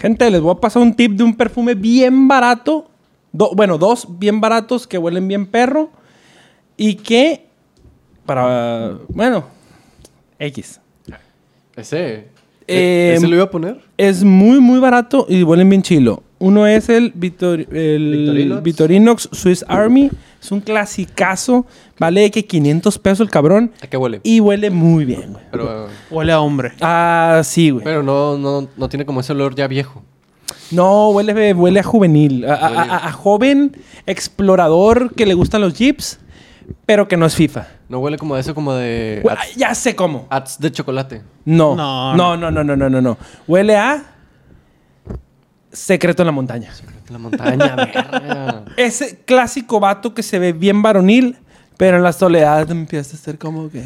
Gente, les voy a pasar un tip de un perfume bien barato. Do- bueno, dos bien baratos que huelen bien perro. Y que, para, bueno, X. Ese. Eh, ¿Ese lo iba a poner? Es muy, muy barato y huelen bien chilo. Uno es el, Victorinox. Victorinox Swiss Army. Es un clasicazo. Vale que 500 pesos el cabrón. ¿A qué huele? Y huele muy bien, güey. Pero, Huele a hombre. Ah, sí, güey. pero no, no, no tiene como ese olor ya viejo. No, huele, huele a juvenil. A, a- a- a joven explorador que le gustan los jeeps, pero que no es FIFA. No huele como a eso, como de. Hue- ya sé cómo. ats de chocolate. No. No, No, no, no, no, no, no, no. Huele a secreto en la montaña. La montaña, verga. Ese clásico vato que se ve bien varonil, pero en la soledad empieza a ser como que.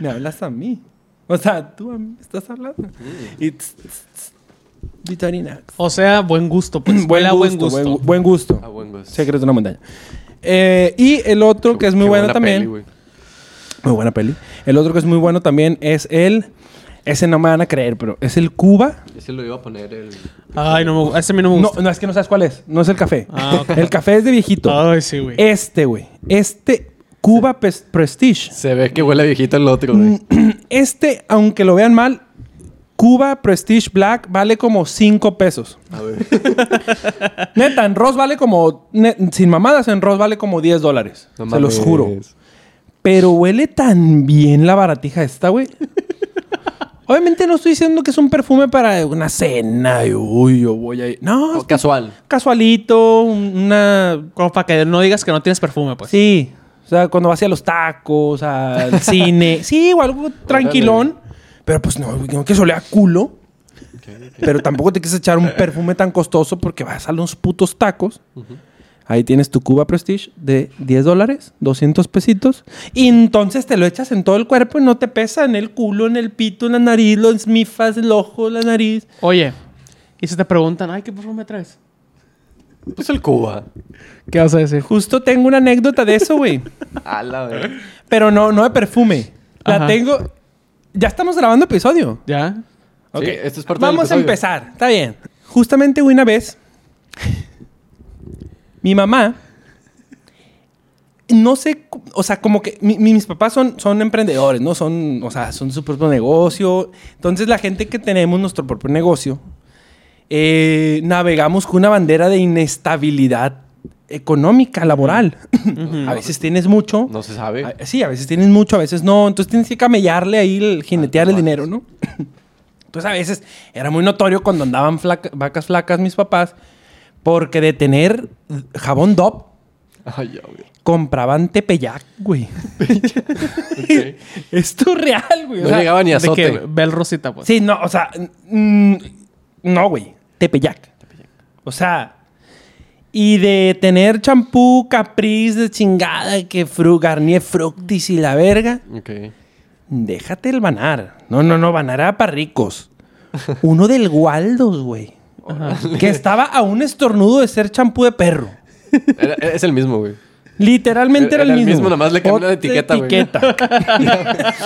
Me hablas a mí. O sea, tú a mí me estás hablando. Y Vitorinax. O sea, buen gusto, pues. Huele a buen gusto. Buen, buen gusto. A buen gusto. Secreto en la montaña. Eh, y el otro que es muy bueno buena también. peli, muy buena peli. El otro que es muy bueno también es el. Ese no me van a creer, pero es el Cuba. Ese lo iba a poner el. Ay, no me gu- Ese a mí no me No, gusta. no, es que no sabes cuál es. No es el café. Ah, ok. El café es de viejito. Ay, sí, güey. Este, güey. Este Cuba Prestige. Se ve que huele viejito el otro, güey. Este, aunque lo vean mal, Cuba Prestige Black vale como 5 pesos. A ver. Neta, en Ross vale como. ne- sin mamadas, en Ross vale como 10 dólares. No se los juro. Pero huele tan bien la baratija esta, güey. Obviamente no estoy diciendo que es un perfume para una cena. y, uy, yo voy a ir. No, O casual. casualito, una. Como para que no digas que no tienes perfume, pues. Sí. O sea, cuando vas a los tacos, al cine. Sí, o algo tranquilón. Pero pues no, no que solea culo. Pero tampoco te quieres echar un perfume tan costoso porque vas a los putos tacos. Ahí tienes tu Cuba Prestige de 10 dólares, 200 pesitos. Y entonces te lo echas en todo el cuerpo y no te pesa en el culo, en el pito, en la nariz, los esmifas, el ojo, la nariz. Oye, y si te preguntan, ay, ¿qué perfume traes? Pues el Cuba. ¿Qué vas a decir? Justo tengo una anécdota de eso, güey. A la vez. Pero no, no de perfume. La Ajá. tengo. Ya estamos grabando episodio. ¿Ya? Ok. Sí, esto es parte del Vamos a empezar. Está bien. Justamente una vez, mi mamá, no sé, o sea, como que mi- mi- mis papás son, son emprendedores, ¿no? Son, o sea, son su propio negocio. Entonces, la gente que tenemos nuestro propio negocio, eh, navegamos con una bandera de inestabilidad económica, laboral. a veces tienes mucho. No se sabe. A- Sí, a veces tienes mucho, a veces no. Entonces tienes que camellarle ahí, el, jinetear Ah, el dinero, ¿no? Entonces a veces era muy notorio cuando andaban flaca- vacas flacas mis papás, porque de tener jabón DOP, Ay, ya, güey. compraban Tepeyac, güey. Ok. Esto es real, güey. o No sea, llegaba ni a De que. Bel Rosita, pues. Sí, no, o sea, mm, no, güey. Tepeyac. O sea, y de tener champú Caprice de chingada, que fru, Garnier Fructis y la verga. Ok. Déjate el banar. No, no, no, banar era para ricos. Uno del Waldos, güey. Que estaba a un estornudo de ser champú de perro. Era- es el mismo, güey. Literalmente era, Era el el mismo. mismo, nomás le cambió la Otra etiqueta, güey. etiqueta.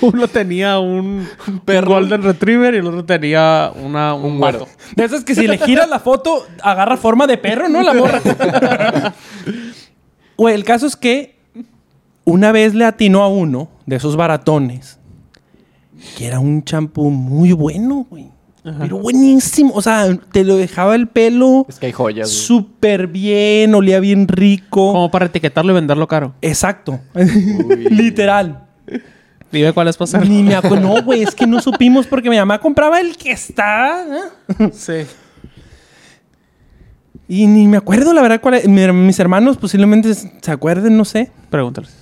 Uno tenía un, un perro. Golden Retriever y el otro tenía una, un, Un güero. gato. De esas que si le giras la foto, agarra forma de perro, ¿no? La morra. Güey, el caso es que una vez le atinó a uno de esos baratones que era un champú muy bueno, güey. Pero buenísimo. O sea, te lo dejaba el pelo Es que hay joyas, súper bien, olía bien rico. Como para etiquetarlo y venderlo caro. Exacto. Literal. Dime cuál es pasar. Ni me acuerdo. No, güey, es que no supimos porque mi mamá compraba el que estaba. ¿eh? Sí. Y ni me acuerdo, la verdad, cuál es. Mi- Mis hermanos posiblemente se acuerden, no sé. Pregúntales.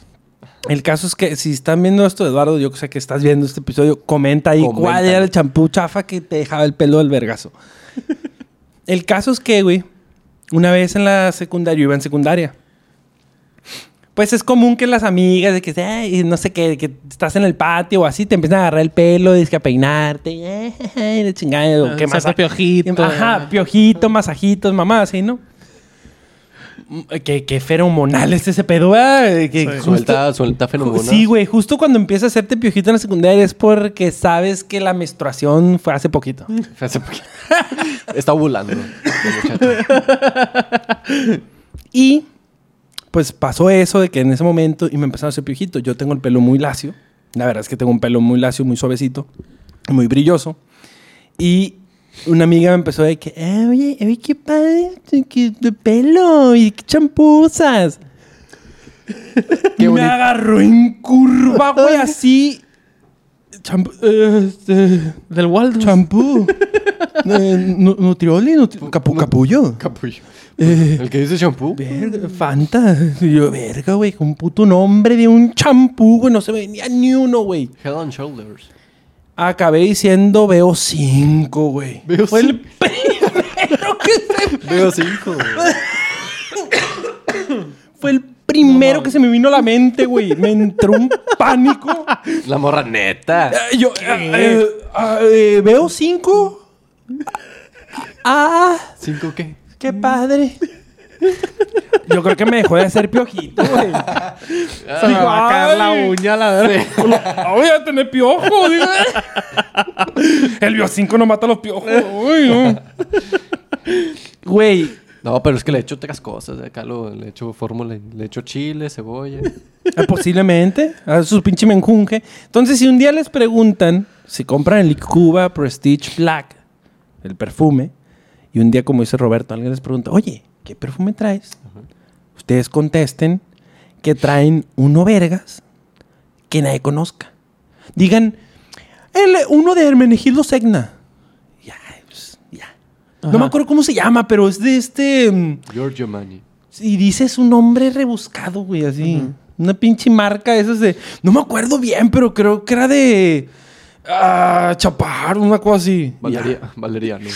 El caso es que si están viendo esto, Eduardo, yo sé que estás viendo este episodio, comenta ahí cuál era el champú chafa que te dejaba el pelo del vergazo. el caso es que, güey, una vez en la secundaria, yo iba en secundaria. Pues es común que las amigas, de que, "Ay, no sé qué, que estás en el patio o así, te empiezan a agarrar el pelo, y que a peinarte, "Ay, la chingada, Ah, qué más. piojito. Ajá, piojito, masajitos, mamá, así, ¿no? Que, que feromonal es ese pedo, ¿verdad? Que justo- Suelta, suelta fenómeno. Sí, güey. Justo cuando empieza a hacerte piojito en la secundaria es porque sabes que la menstruación fue hace poquito. Hace poquito. Está ovulando. Y pues pasó eso de que en ese momento y me empezaron a hacer piojito. Yo tengo el pelo muy lacio. La verdad es que tengo un pelo muy lacio, muy suavecito, muy brilloso. Y una amiga me empezó de que, "Eh, oye, oye, qué padre qué de pelo y qué champú usas. Qué me agarró en curva, güey, así. Champú, este, Del Waldo. champú. Eh, nu- nutrioli, nutri- capu- capullo. Capullo. Eh, El que dice shampoo. Verga, Fanta. Y yo, verga, güey, un puto nombre de un champú, güey. No se venía ni uno, güey. Head and Shoulders. Acabé diciendo veo cinco, güey. Veo Fue el primero que se... Veo cinco. Fue el primero que se me vino a la mente, güey. Me entró un pánico. La morra neta. Eh, Yo, eh, eh, ah, eh, veo cinco. Ah, ¿Cinco qué? qué padre. Yo creo que me dejó de hacer piojito, güey. Se me va a caer la Ay. uña, la verdad. Ah, Voy a tener piojo, digo. El bio 5 no mata los piojos. Uy, no. Güey, No, pero es que le echo otras cosas. Acá lo, le echo fórmula. Le echo chile, cebolla. eh, posiblemente. A su pinche menjunje. Entonces, si un día les preguntan si compran el Cuba Prestige Black, el perfume, y un día, como dice Roberto, alguien les pregunta, oye, ¿qué perfume traes? Ustedes contesten que traen uno vergas que nadie conozca. Digan, el, uno de Hermenegildo Segna. Ya, pues, ya. No me acuerdo cómo se llama, pero es de este... mm, Giorgio Mani. Y dices un nombre rebuscado, güey, así. Una pinche marca, esas de... No me acuerdo bien, pero creo que era de... Ah, Chaparro, una cosa así. Valeria, Valeriano.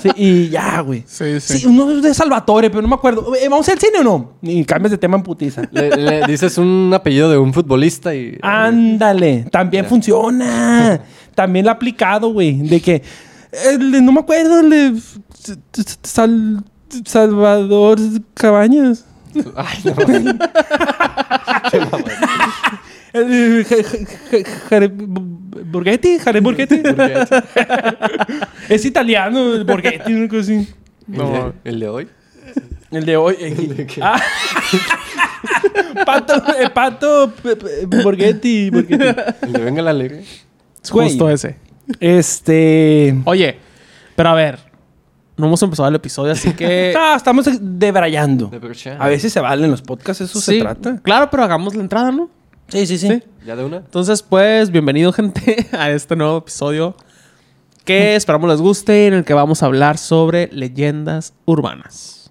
Sí, y ya, güey. Sí, sí. Sí, uno de Salvatore, pero no me acuerdo. Eh, ¿Vamos al cine o no? Y cambias de tema en putiza. Le, le dices un apellido de un futbolista y. Ándale, también funciona. También lo he aplicado, güey. De que, no me acuerdo, Sal- Salvador Cabañas. Ay, no. El Borghetti, Jare Borghetti. es italiano, el Borghetti, una cosa así. No. ¿El, de, el de hoy? El de hoy. qué? Ah. Pato, eh, Pato P- P- Borghetti, Borghetti. ¿El de Venga la Alegre? Es Güey. justo ese. Este. Oye, pero a ver. No hemos empezado el episodio, así que... Ah, estamos debrayando. A veces se valen los podcasts, eso se Sí, trata. Claro, pero hagamos la entrada, ¿no? Sí, sí, sí. Sí. ¿Ya de una? Entonces, pues, bienvenido, gente, a este nuevo episodio que esperamos les guste, en el que vamos a hablar sobre leyendas urbanas.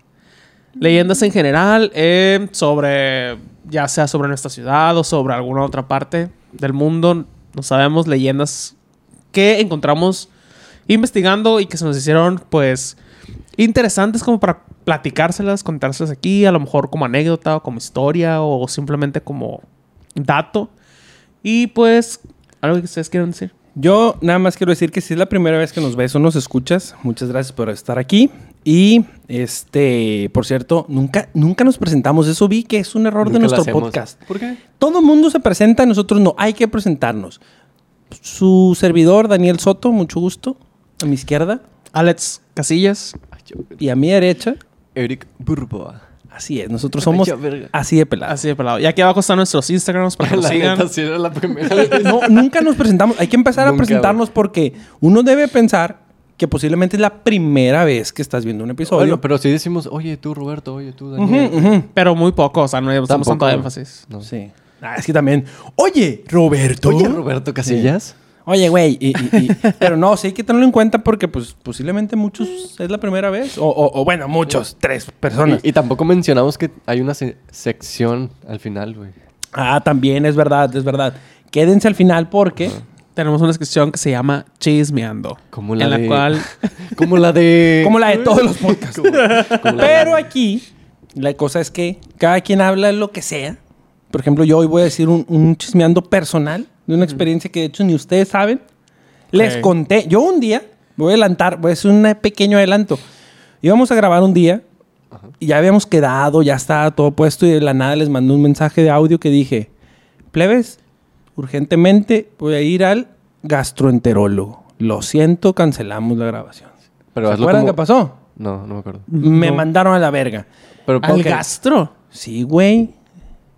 Leyendas en general, eh, sobre, ya sea sobre nuestra ciudad o sobre alguna otra parte del mundo, no sabemos, leyendas que encontramos investigando y que se nos hicieron, pues, interesantes como para platicárselas, contárselas aquí, a lo mejor como anécdota o como historia o simplemente como dato. Y pues, algo que ustedes quieran decir. Yo nada más quiero decir que si es la primera vez que nos ves o nos escuchas, muchas gracias por estar aquí. Y este, por cierto, nunca, nunca nos presentamos. Eso vi que es un error de Nunca nuestro podcast. ¿Por qué? Todo el mundo se presenta, nosotros no. Hay que presentarnos. Su servidor, Daniel Soto, mucho gusto. A mi izquierda. Alex Casillas. Y a mi derecha. Eric Burboa. Así es, nosotros somos ya, así de pelados. Así de pelado. Y aquí abajo están nuestros Instagrams para que nos La sigan. neta, sí era la primera. No, nunca nos presentamos. Hay que empezar a presentarnos porque uno debe pensar que posiblemente es la primera vez que estás viendo un episodio. Bueno, pero si decimos, oye tú, Roberto, oye tú, Daniel. Pero muy poco, o sea, no hacemos Tampoco. tanto énfasis. No. Sí. Ah, es que también. Oye, Roberto. Oye, Roberto Casillas. Oye, güey. y- y- y- pero no, sí hay que tenerlo en cuenta porque, pues, posiblemente muchos es la primera vez. O, o- o, bueno, muchos, tres personas. Y, y tampoco mencionamos que hay una se- sección al final, güey. Ah, también es verdad, es verdad. Quédense al final porque. Tenemos una sección que se llama Chismeando. Como la en la de- cual Como la de... Como la de todos los podcasts. Como- como la Pero aquí, la cosa es que cada quien habla lo que sea. Por ejemplo, yo hoy voy a decir un, un chismeando personal de una experiencia que de hecho ni ustedes saben. Les conté. Yo un día, voy a adelantar, voy a hacer un pequeño adelanto. Íbamos a grabar un día y ya habíamos quedado, ya estaba todo puesto y de la nada les mandé un mensaje de audio que dije, plebes, urgentemente voy a ir al gastroenterólogo. Lo siento, cancelamos la grabación. Pero ¿Se acuerdan como- qué pasó? No, no me acuerdo. Me mandaron a la verga. Pero Al gastro. Sí, güey.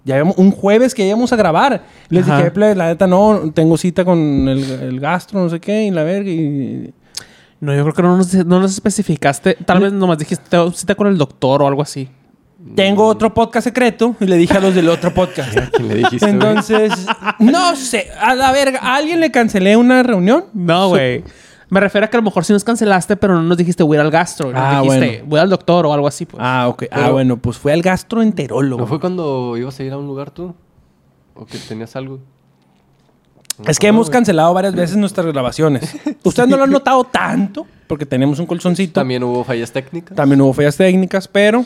Ya habíamos- un jueves que íbamos a grabar. Les Ajá. dije, "Plebes, la neta no, tengo cita con el, el gastro, no sé qué, y la verga. Y... No, yo creo que no nos, no nos especificaste. Tal vez nomás dijiste tengo cita con el doctor o algo así. Tengo otro podcast secreto y le dije a los del otro podcast. ¿A quién le dijiste, güey? Entonces, no sé, a la verga, ¿a alguien le cancelé una reunión? No, güey. Me refiero a que a lo mejor sí nos cancelaste, pero no nos dijiste voy a ir al gastro. Nos Ah, dijiste bueno. voy al doctor o algo así, pues. Ah, ok. ah, bueno, pues fue al gastroenterólogo. ¿No fue cuando ibas a ir a un lugar tú? ¿O que tenías algo? No Es que hemos cancelado varias veces nuestras grabaciones. Ustedes no lo han notado tanto, porque tenemos un colchoncito. También hubo fallas técnicas. También hubo fallas técnicas, pero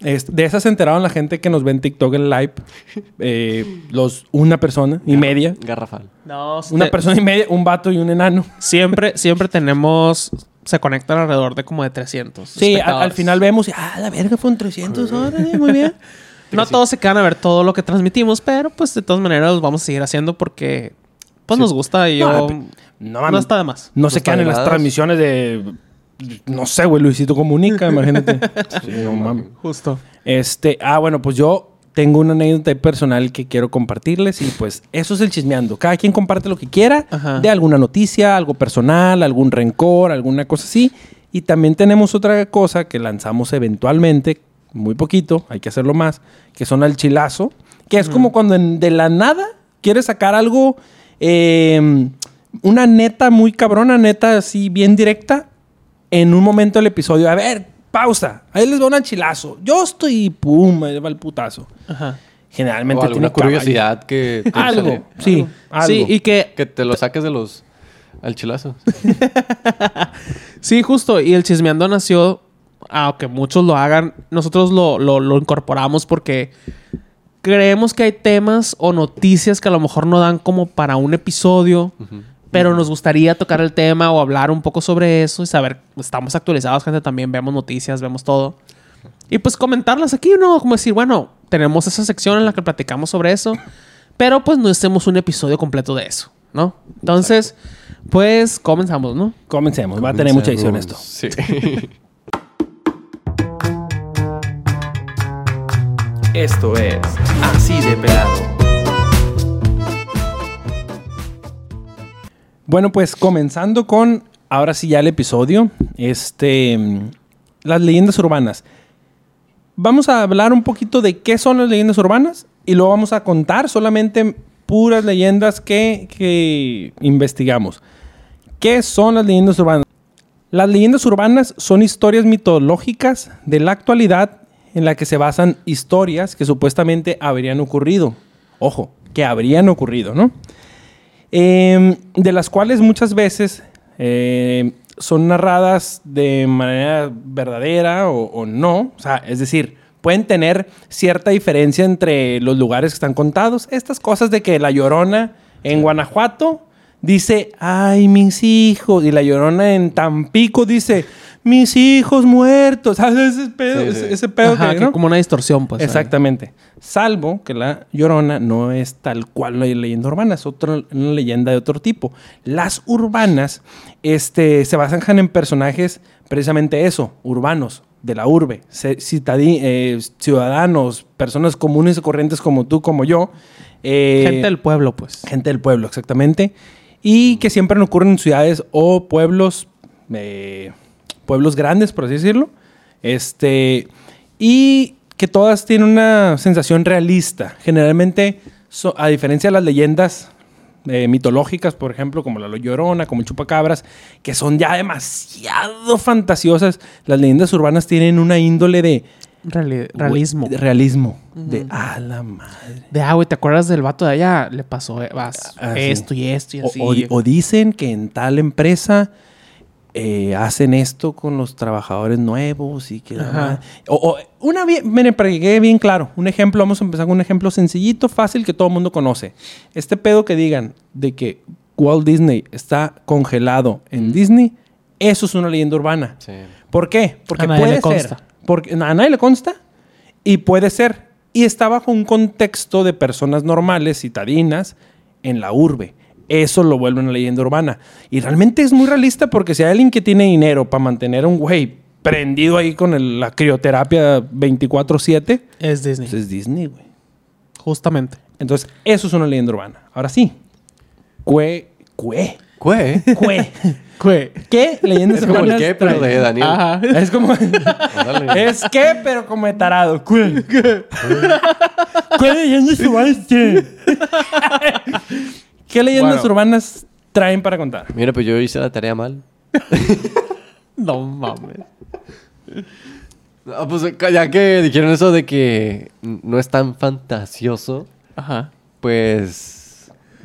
de esas se enteraron la gente que nos ve en TikTok en live. eh, los, una persona y media. Garrafal. No, Una te- persona y media, un vato y un enano. Siempre, siempre tenemos... Se conectan alrededor de como de 300 Sí, al, final vemos y, ah, la verga, fueron 300 órale, muy bien. No todos se quedan a ver todo lo que transmitimos, pero pues de todas maneras los vamos a seguir haciendo porque pues nos gusta y No, yo... no está de más. No se quedan en las transmisiones de. No sé, güey, Luisito Comunica, imagínate. Sí, no mames. Justo. Este, ah, bueno, pues yo tengo una anécdota personal que quiero compartirles y pues eso es el chismeando. Cada quien comparte lo que quiera Ajá. de alguna noticia, algo personal, algún rencor, alguna cosa así. Y también tenemos otra cosa que lanzamos eventualmente, muy poquito, hay que hacerlo más, que son al chilazo, que es como cuando en- de la nada quieres sacar algo, eh, una neta muy cabrona, neta así bien directa, en un momento del episodio. A ver, pausa. Ahí les va un chilazo. Yo estoy, pum, ahí va el putazo. Ajá. Generalmente o alguna tiene caballo. curiosidad que... te Algo, sale. sí, algo. Sí, y que... Que te lo saques de los... Al chilazo. Sí, justo. Y el chismeando nació, aunque muchos lo hagan, nosotros lo, lo- lo incorporamos porque creemos que hay temas o noticias que a lo mejor no dan como para un episodio, pero nos gustaría tocar el tema o hablar un poco sobre eso y saber, estamos actualizados, gente, también vemos noticias, vemos todo. Y pues comentarlas aquí, ¿no? Como decir, bueno, tenemos esa sección en la que platicamos sobre eso, pero pues no hacemos un episodio completo de eso, ¿no? Entonces, pues comenzamos, ¿no? Comencemos, va a tener mucha edición esto. Sí. Esto es Así de Pelado. Bueno, pues comenzando con, ahora sí ya el episodio, este, las leyendas urbanas. Vamos a hablar un poquito de qué son las leyendas urbanas y luego vamos a contar solamente puras leyendas que, que investigamos. ¿Qué son las leyendas urbanas? Las leyendas urbanas son historias mitológicas de la actualidad en la que se basan historias que supuestamente habrían ocurrido. Ojo, que habrían ocurrido, ¿no? Eh, de las cuales muchas veces eh, son narradas de manera verdadera o, o no. O sea, es decir, pueden tener cierta diferencia entre los lugares que están contados. Estas cosas de que la llorona en Guanajuato dice, ay, mis hijos. Y la llorona en Tampico dice, mis hijos muertos. ¿Sabes? Ese pedo, Sí, sí. ese, ese pedo Ajá, que, que ¿no? como una distorsión, pues. Exactamente. Salvo que la Llorona no es tal cual la leyenda urbana, es otra, una leyenda de otro tipo. Las urbanas este, se basan en personajes precisamente eso, urbanos, de la urbe, eh, ciudadanos, personas comunes y corrientes como tú, como yo. eh, Gente del pueblo, pues. Gente del pueblo, exactamente. Y que siempre ocurren en ciudades o pueblos, eh, pueblos grandes, por así decirlo. Este, y que todas tienen una sensación realista. Generalmente, so- a diferencia de las leyendas eh, mitológicas, por ejemplo, como la Llorona, como el Chupacabras, que son ya demasiado fantasiosas, las leyendas urbanas tienen una índole de Reali- realismo. de realismo. De, a la madre. De, ah, güey, ¿te acuerdas del vato de allá? Le pasó eh, vas, Ah, sí. esto y esto y así. o dicen que en tal empresa eh, hacen esto con los trabajadores nuevos y que... O, o una bien, miren, para que quede bien claro, un ejemplo, vamos a empezar con un ejemplo sencillito, fácil, que todo el mundo conoce. Este pedo que digan de que Walt Disney está congelado en Disney, eso es una leyenda urbana. Sí. ¿Por qué? Porque A nadie puede le ser. consta. Porque a nadie le consta y puede ser. Y está bajo un contexto de personas normales, citadinas, en la urbe. Eso lo vuelve una leyenda urbana. Y realmente es muy realista porque si hay alguien que tiene dinero para mantener a un güey prendido ahí con el- la crioterapia 24-7, Es Disney. pues es Disney, güey. Justamente. Entonces, eso es una leyenda urbana. Ahora sí. Cue. Cue. ¿Qué? Cue. ¿Qué? ¿Qué leyendas Es como el urbanas qué, pero de Daniel. Ajá. Es como. Es que, pero como de tarado. ¿Qué? ¿Qué leyendas urbanas? ¿Qué leyendas Bueno. urbanas traen para contar? Mira, pues yo hice la tarea mal. No mames. No, pues ya que dijeron eso de que no es tan fantasioso, Ajá. pues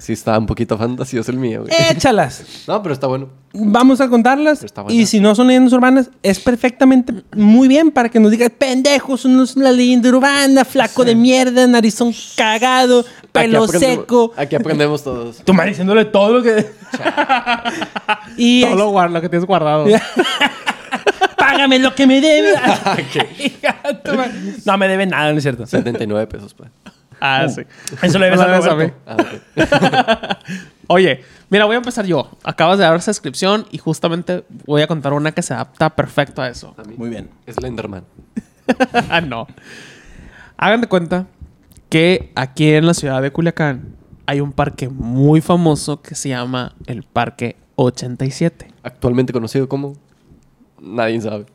sí está un poquito fantasioso el mío, güey. Échalas. No, pero está bueno. Vamos a contarlas. Está. Y si no son leyendas urbanas, es perfectamente muy bien para que nos digas, pendejos, no es una leyenda urbana, flaco de mierda, narizón cagado, pelo Aquí seco. Aquí aprendemos todos. Tu madre diciéndole todo lo que. y Todo lo, guarda, lo que tienes guardado. págame lo que me debe. Tu madre. no me debe nada, no es cierto. 79 pesos, pues. Ah, sí. Eso le debes No a me debes a Roberto. mí. Ah. Oye, mira, voy a empezar yo. Acabas de dar esa descripción y justamente voy a contar una que se adapta perfecto a eso. A. Muy bien. Slenderman. ah, no. Hagan de cuenta que aquí en la ciudad de Culiacán hay un parque muy famoso que se llama el Parque 87. Actualmente conocido como... Nadie sabe.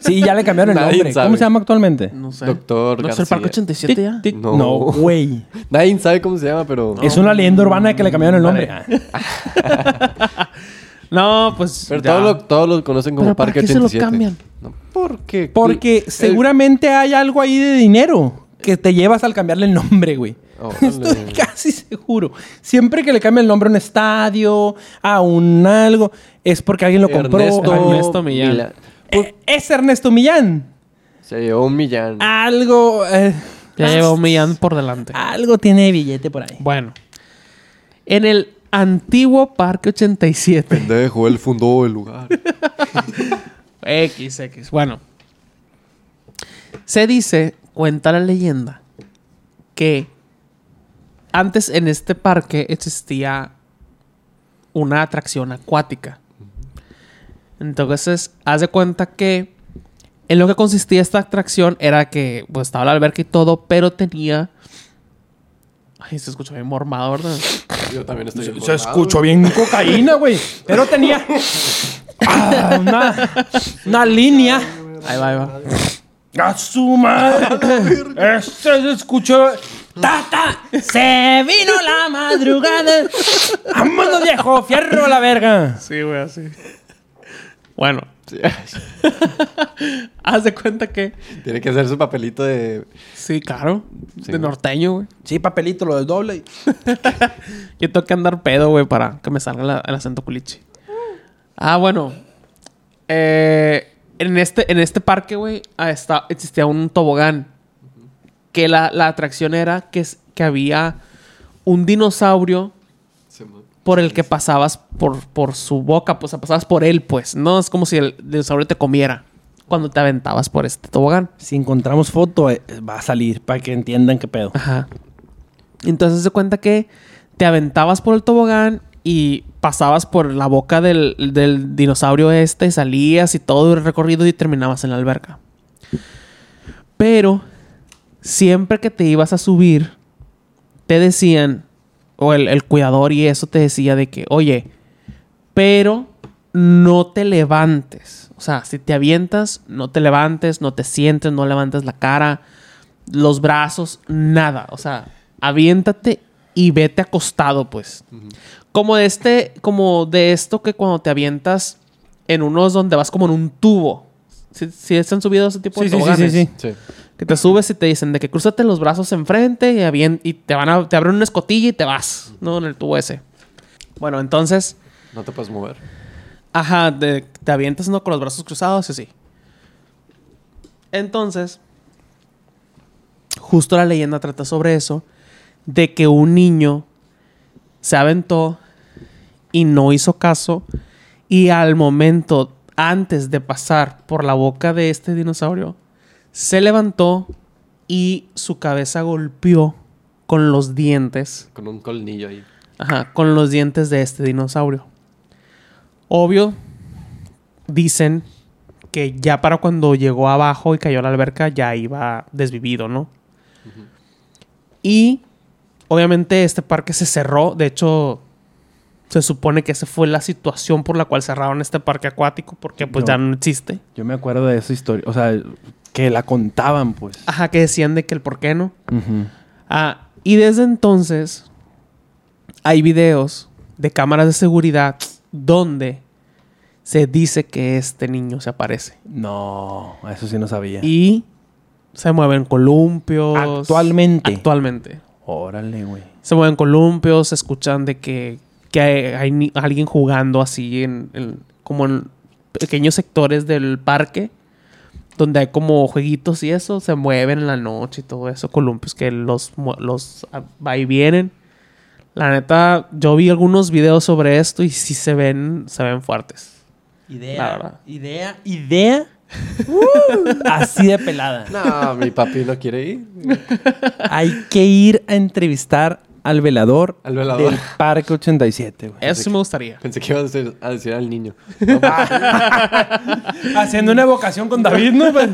Sí, ya le cambiaron el Nadie nombre. sabe. ¿Cómo se llama actualmente? No sé. Doctor ¿No es el Parque García. 87 ya? Tic, No. No, güey. Nadie sabe cómo se llama, pero... Es una leyenda urbana de que le cambiaron el nombre. No, pues. Pero ya. todos lo, todos lo conocen como ¿Pero para Parque qué se lo 87. cambian? No, ¿Por qué? Porque El- seguramente hay algo ahí de dinero que te llevas al cambiarle el nombre, güey. Órale. Estoy casi seguro. Siempre que le cambia el nombre a un estadio, a un algo, es porque alguien lo compró. Ernesto, Ernesto Millán. Mila- Eh, es Ernesto Millán. Se llevó un millán. Algo. eh, Ya lleva un millón por delante. Algo tiene de billete por ahí. Bueno. En el antiguo Parque 87. Pendejo, él fundó el lugar. X, X. Bueno. Se dice, cuenta la leyenda, que antes en este parque existía una atracción acuática. Entonces, haz de cuenta que en lo que consistía esta atracción era que pues estaba la alberca y todo, pero tenía... Ay, se escucha bien mormado, ¿verdad? Yo también estoy Se, bien se escuchó bien cocaína, güey. Pero tenía ah, una, una línea. Ahí va, ahí va. ¡A su madre! Este se escuchó. ¡Tata! ¡Se vino la madrugada! ¡Vámonos, viejo! ¡Fierro a la verga! Sí, güey, así. Bueno, Sí. haz de cuenta que... Tiene que hacer su papelito de... Sí, claro. Sí, de norteño, güey. Sí, papelito, lo del doble. Yo tengo que andar pedo, güey, para que me salga la- el acento culichi. Ah, bueno. Eh, en, este, en este parque, güey, ah, está- existía un tobogán. Que la, la atracción era que, es- que había un dinosaurio por el que pasabas por, por su boca. Pues, pasabas por él, pues. No es como si el dinosaurio te comiera cuando te aventabas por este tobogán. Si encontramos foto, eh, va a salir para que entiendan qué pedo. Ajá. Entonces se cuenta que te aventabas por el tobogán y pasabas por la boca del, del dinosaurio este, salías y todo el recorrido y terminabas en la alberca. Pero siempre que te ibas a subir, te decían, o el, el cuidador y eso te decía de que, oye, pero no te levantes. O sea, si te avientas, no te levantes, no te sientes, no levantes la cara, los brazos, nada. O sea, aviéntate y vete acostado, pues. Como de este, como de esto que cuando te avientas en unos donde vas como en un tubo. Si, si están subidos ese tipo de Sí, sí, sí. Sí. Que te subes y te dicen de que cruzate los brazos enfrente y, y te van a, te abren una escotilla y te vas, ¿no? En el tubo ese. Bueno, entonces, No te puedes mover. ajá, de- te avientas ¿no? con los brazos cruzados y así. Entonces, justo la leyenda trata sobre eso, de que un niño se aventó y no hizo caso y al momento, antes de pasar por la boca de este dinosaurio, se levantó y su cabeza golpeó con los dientes Con un colmillo ahí. Ajá, con los dientes de este dinosaurio. Obvio, dicen que ya para cuando llegó abajo y cayó a la alberca ya iba desvivido, ¿no? Y obviamente este parque se cerró. De hecho, se supone que esa fue la situación por la cual cerraron este parque acuático porque pues No. ya no existe. Yo me acuerdo de esa historia. O sea, que la contaban, pues. Ajá, que decían de que el por qué no. Ah, y desde entonces hay videos de cámaras de seguridad donde se dice que este niño se aparece. No, eso sí no sabía. Y se mueven columpios. Actualmente. Actualmente. Órale, güey. Se mueven columpios, se escuchan de que, que hay, alguien jugando así en, en- como en pequeños sectores del parque. Donde hay como jueguitos y eso, se mueven en la noche y todo eso, columpios que los, los ah, va y vienen. La neta, yo vi algunos videos sobre esto y sí se ven, se ven fuertes. Idea. Idea. Idea. Uh, así de pelada. No, mi papi no quiere ir. Hay que ir a entrevistar al velador, Al velador. del Parque 87, güey. Eso sí me gustaría. Pensé que iba a decir, a decir al niño. Haciendo una evocación con David, ¿no? Pues,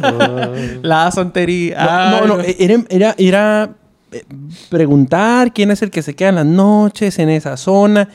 La santería. No, no, no, Era, era, era, eh, preguntar quién es el que se queda en las noches en esa zona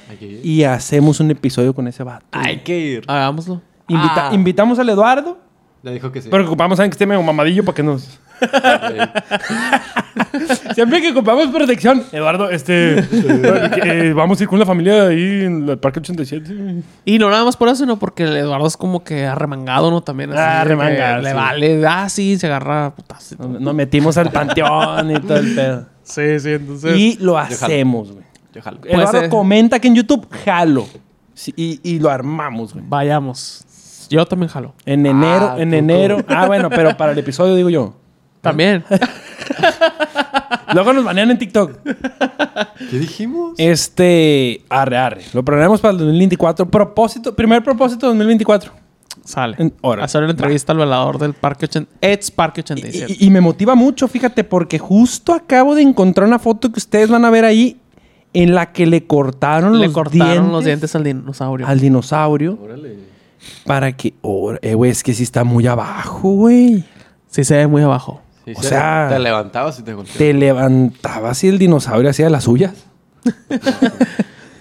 y hacemos un episodio con ese vato. Hay que ir. Hagámoslo. Invita- Ah. Invitamos al Eduardo, Ya dijo que sí. pero ocupamos a alguien que esté medio mamadillo para que nos... Siempre que ocupamos protección. Eduardo, este... eh, vamos a ir con la familia ahí en el Parque 87. Y no nada más por eso, sino porque el Eduardo es como que arremangado, ¿no? También así. Ah, que arremangado, Le sí. vale. Ah, sí, se agarra. Nos nos metimos al panteón y todo el pedo. Sí, sí, entonces. Y lo hacemos, güey. Yo jalo. Eduardo ser. comenta aquí en YouTube, jalo. Sí, y, y lo armamos, güey. Vayamos. Yo también jalo. En enero, Ah, en tú, enero. Ah, bueno, pero para el episodio digo yo. También. Luego nos banean en TikTok. ¿Qué dijimos? Este, arre, arre. Lo planeamos para el 2024. Propósito, primer propósito 2024. Sale. En- órale. Hacer una entrevista al velador del Parque 80. Ex Parque 87. Y, y me motiva mucho, fíjate, porque justo acabo de encontrar una foto que ustedes van a ver ahí en la que le cortaron Le los cortaron dientes los dientes al dinosaurio. al dinosaurio Órale. para que... oh, eh, güey, es que sí está muy abajo, güey. Sí, se ve muy abajo. Sí, O sea- Te levantabas y te golpeabas. Te levantabas y el dinosaurio hacía las suyas.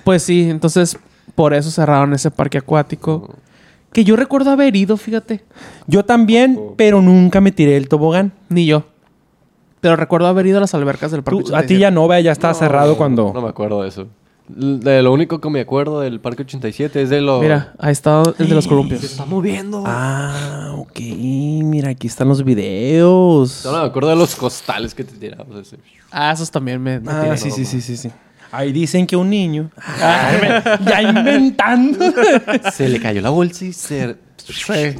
Pues sí, entonces por eso cerraron ese parque acuático. Que yo recuerdo haber ido, fíjate. Yo también, pero nunca me tiré el tobogán. Ni yo. Pero recuerdo haber ido a las albercas del parque Tú- a ti ya no, vea, ya está No, cerrado cuando... No me acuerdo de eso. De lo único que me acuerdo del Parque 87 es de lo... Mira, ahí está el de los Se columpios. está moviendo. Ah, ok. Mira, aquí están los videos. No, no, me acuerdo de los costales que te tirabas. Ese. Ah, esos también me, me Ah, sí, sí, sí, sí, sí. Ahí dicen que un niño... ya inventando. Se le cayó la bolsa y se,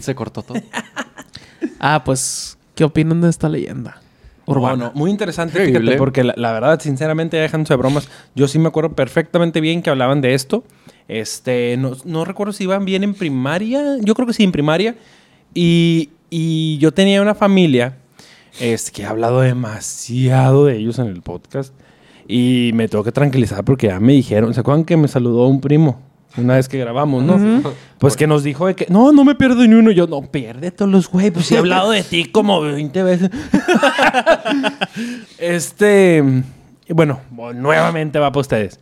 se cortó todo. Ah, pues, ¿qué opinan de esta leyenda urbana? No, no, muy interesante, Increíble. fíjate, porque la, la verdad, sinceramente, dejándose de bromas, yo sí me acuerdo perfectamente bien que hablaban de esto. Este, no, no recuerdo si iban bien en primaria, yo creo que sí, en primaria. Y, y yo tenía una familia este, que he hablado demasiado de ellos en el podcast. Y me tengo que tranquilizar porque ya me dijeron, ¿se acuerdan que me saludó un primo? Una vez que grabamos, ¿no? Pues que nos dijo de que, no, no me pierdo ni uno. Yo, no, pierde todos los güey. Pues he hablado de ti como 20 veces. este, y bueno, nuevamente va para ustedes.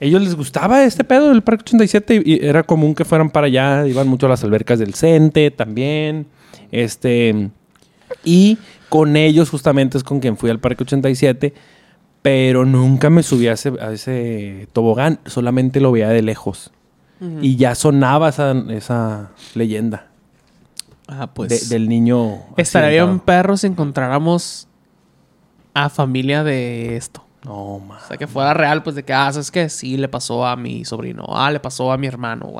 Ellos les gustaba este pedo del Parque 87 y, y era común que fueran para allá. Iban mucho a las albercas del Cente también. Este, y con ellos justamente es con quien fui al Parque 87. Pero nunca me subí a ese, a ese tobogán. Solamente lo veía de lejos. Y ya sonaba esa, esa leyenda Ah, de- pues. del niño. Estaría bien accidentado. perro si encontráramos a familia de esto. No, ma. O sea, que fuera real, pues de que, ah, ¿sabes qué? Sí, le pasó a mi sobrino. Ah, le pasó a mi hermano.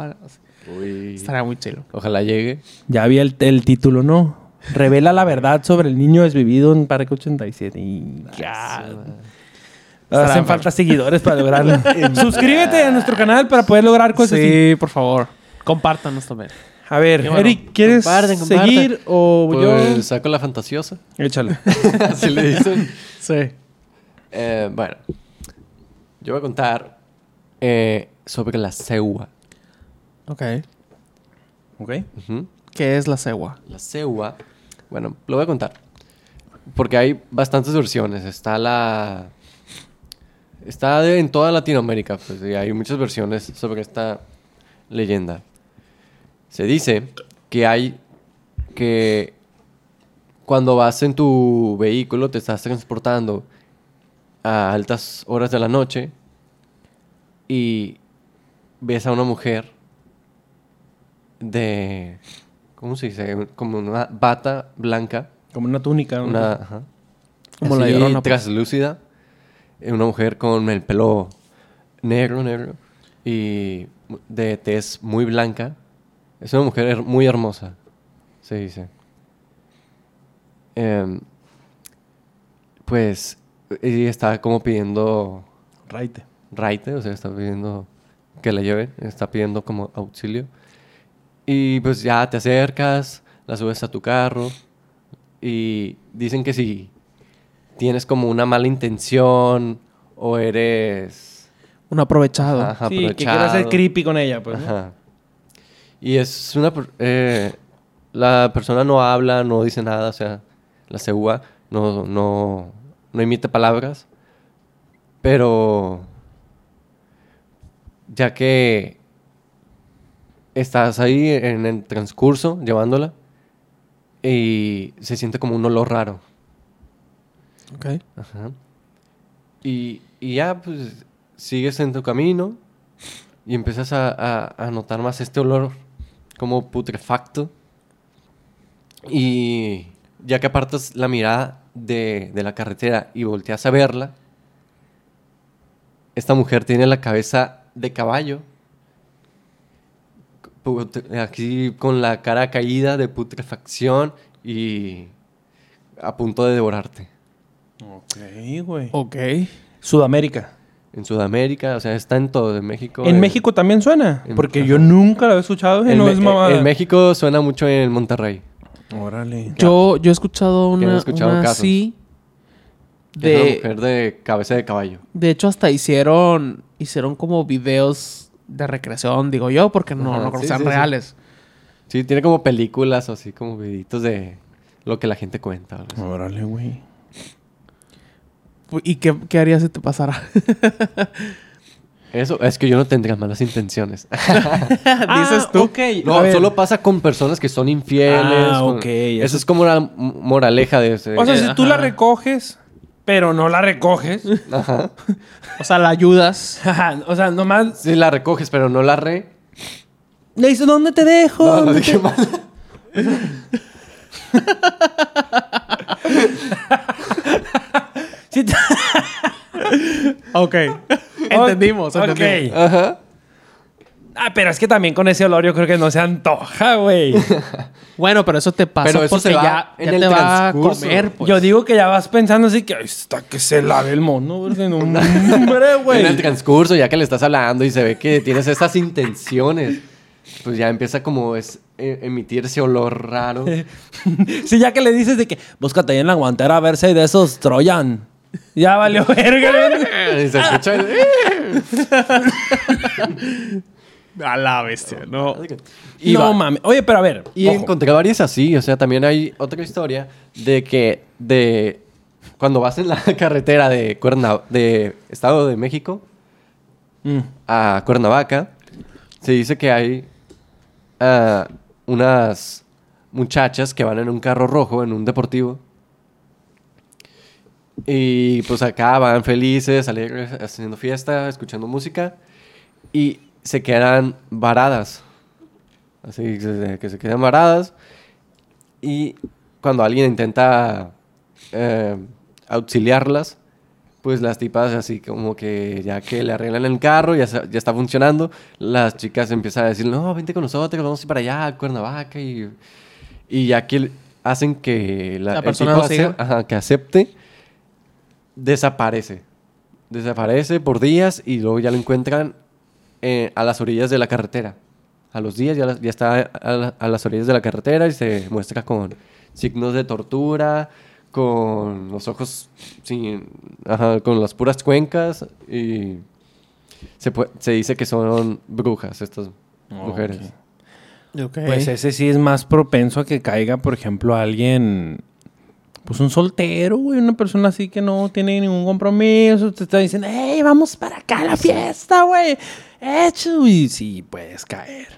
Uy. Estaría muy chido. Ojalá llegue. Ya había el, el título, ¿no? Revela la verdad sobre el niño desvivido en Parque 87. Y ya. Hacen falta seguidores para lograrlo. Suscríbete a nuestro canal para poder lograr cosas así. Sí, por favor. Compártanos también. A ver, bueno, Eric, ¿quieres comparten, comparten. seguir o Pues yo? saco la fantasiosa. Échale. Así le dicen. Sí. Eh, bueno, yo voy a contar eh, sobre la cegua. Ok. ok. ¿Qué es la cegua? La cegua, bueno, lo voy a contar. Porque hay bastantes versiones. Está la. Está de- en toda Latinoamérica, pues, y hay muchas versiones sobre esta leyenda. Se dice que hay. que cuando vas en tu vehículo, te estás transportando a altas horas de la noche y ves a una mujer de. ¿Cómo se dice? Como una bata blanca. Como una túnica. ¿no? Una. ajá, Como así, la llorona, pues. Una mujer con el pelo negro, negro. Y de tez muy blanca. Es una mujer her- muy hermosa. Se dice. Em, pues. Y está como pidiendo Raite. raite, o sea, está pidiendo que la lleven, está pidiendo como auxilio. Y pues ya te acercas, la subes a tu carro y dicen que si tienes como una mala intención o eres Un aprovechado. ajá, Sí, que quiera aprovechado. ser creepy con ella, pues. Y es una... eh, la persona no habla, no dice nada, o sea, la cegua no, no, no emite palabras, pero ya que estás ahí en el transcurso llevándola y se siente como un olor raro. Ok. Ajá. Y, y ya, pues, sigues en tu camino y empiezas a, a- a notar más este olor como putrefacto. Y ya que apartas la mirada de, de la carretera y volteas a verla, esta mujer tiene la cabeza de caballo. Aquí con la cara caída de putrefacción y a punto de devorarte. Ok, güey. Ok. Sudamérica. En Sudamérica, o sea, está en todo, en México. ¿En México también suena? en- Porque ajá. yo nunca lo he escuchado y En, no es mamada. en México suena mucho en Monterrey. Órale. Yo, yo he escuchado una, escuchado una casos. Que es una De, mujer de cabeza de caballo. de hecho, hasta hicieron, hicieron como videos de recreación, digo yo, porque no, Ajá, no creo que sean sí, reales. Sí, tiene como películas o así, como videitos de lo que la gente cuenta. Órale, güey. ¿Y qué, qué harías si te pasara? Eso, es que yo no tendría malas intenciones. Dices tú. Ah, no, solo pasa con personas que son infieles. Ah, con- ok, Eso eso- es como una moraleja de ese. O sea, si tú la recoges, pero no la recoges. Ajá. O sea, la ayudas. Ajá, o sea, nomás Si la recoges, pero no la re. le dices, ¿dónde te dejo? No, no ¿Dónde dije te-" mal. Sí te- Ok. entendimos, Ok. entendimos. Ajá. Ah, pero es que también con ese olor yo creo que no se antoja, güey. Bueno, pero eso te pasa Pero eso porque se va ya, en ya el te va a transcurso. comer. pues. Yo digo que ya vas pensando así que "Ay, está que se lave el mono, porque no, hombre, güey. En el transcurso, ya que le estás hablando y se ve que tienes esas intenciones, pues ya empieza como es eh, emitir ese olor raro. Sí, ya que le dices de que búscate ahí en la guantera a ver si hay de esos Troyan. Ya valió verga. y se escucha. A la bestia, no. Y no va- mames. Oye, pero a ver. Y ojo. encontré varias así, o sea, también hay otra historia de que de cuando vas en la carretera de Cuerna de Estado de México Mm. a Cuernavaca, se dice que hay ah, unas muchachas que van en un carro rojo, en un deportivo. Y pues acá van felices, alegres, haciendo fiesta, escuchando música. Y se quedan varadas. Así que se- que se quedan varadas. Y cuando alguien intenta eh, auxiliarlas, pues las tipas así como que ya que le arreglan el carro, ya, ya está funcionando, las chicas empiezan a decir, no, vente con nosotros, vamos a ir para allá, a Cuernavaca. Y, y ya que hacen que la, La el persona tipo ajá, que acepte, desaparece. Desaparece por días y luego ya lo encuentran eh, a las orillas de la carretera. a los días ya, la- ya está a, la- a las orillas de la carretera y se muestra con signos de tortura, con los ojos sin, ajá, con las puras cuencas y se, se dice que son brujas estas mujeres. Pues ese sí es más propenso a que caiga, por ejemplo, alguien, pues un soltero, güey, una persona así que no tiene ningún compromiso, te está diciendo, hey, vamos para acá a la fiesta, güey, hecho, y sí, puedes caer.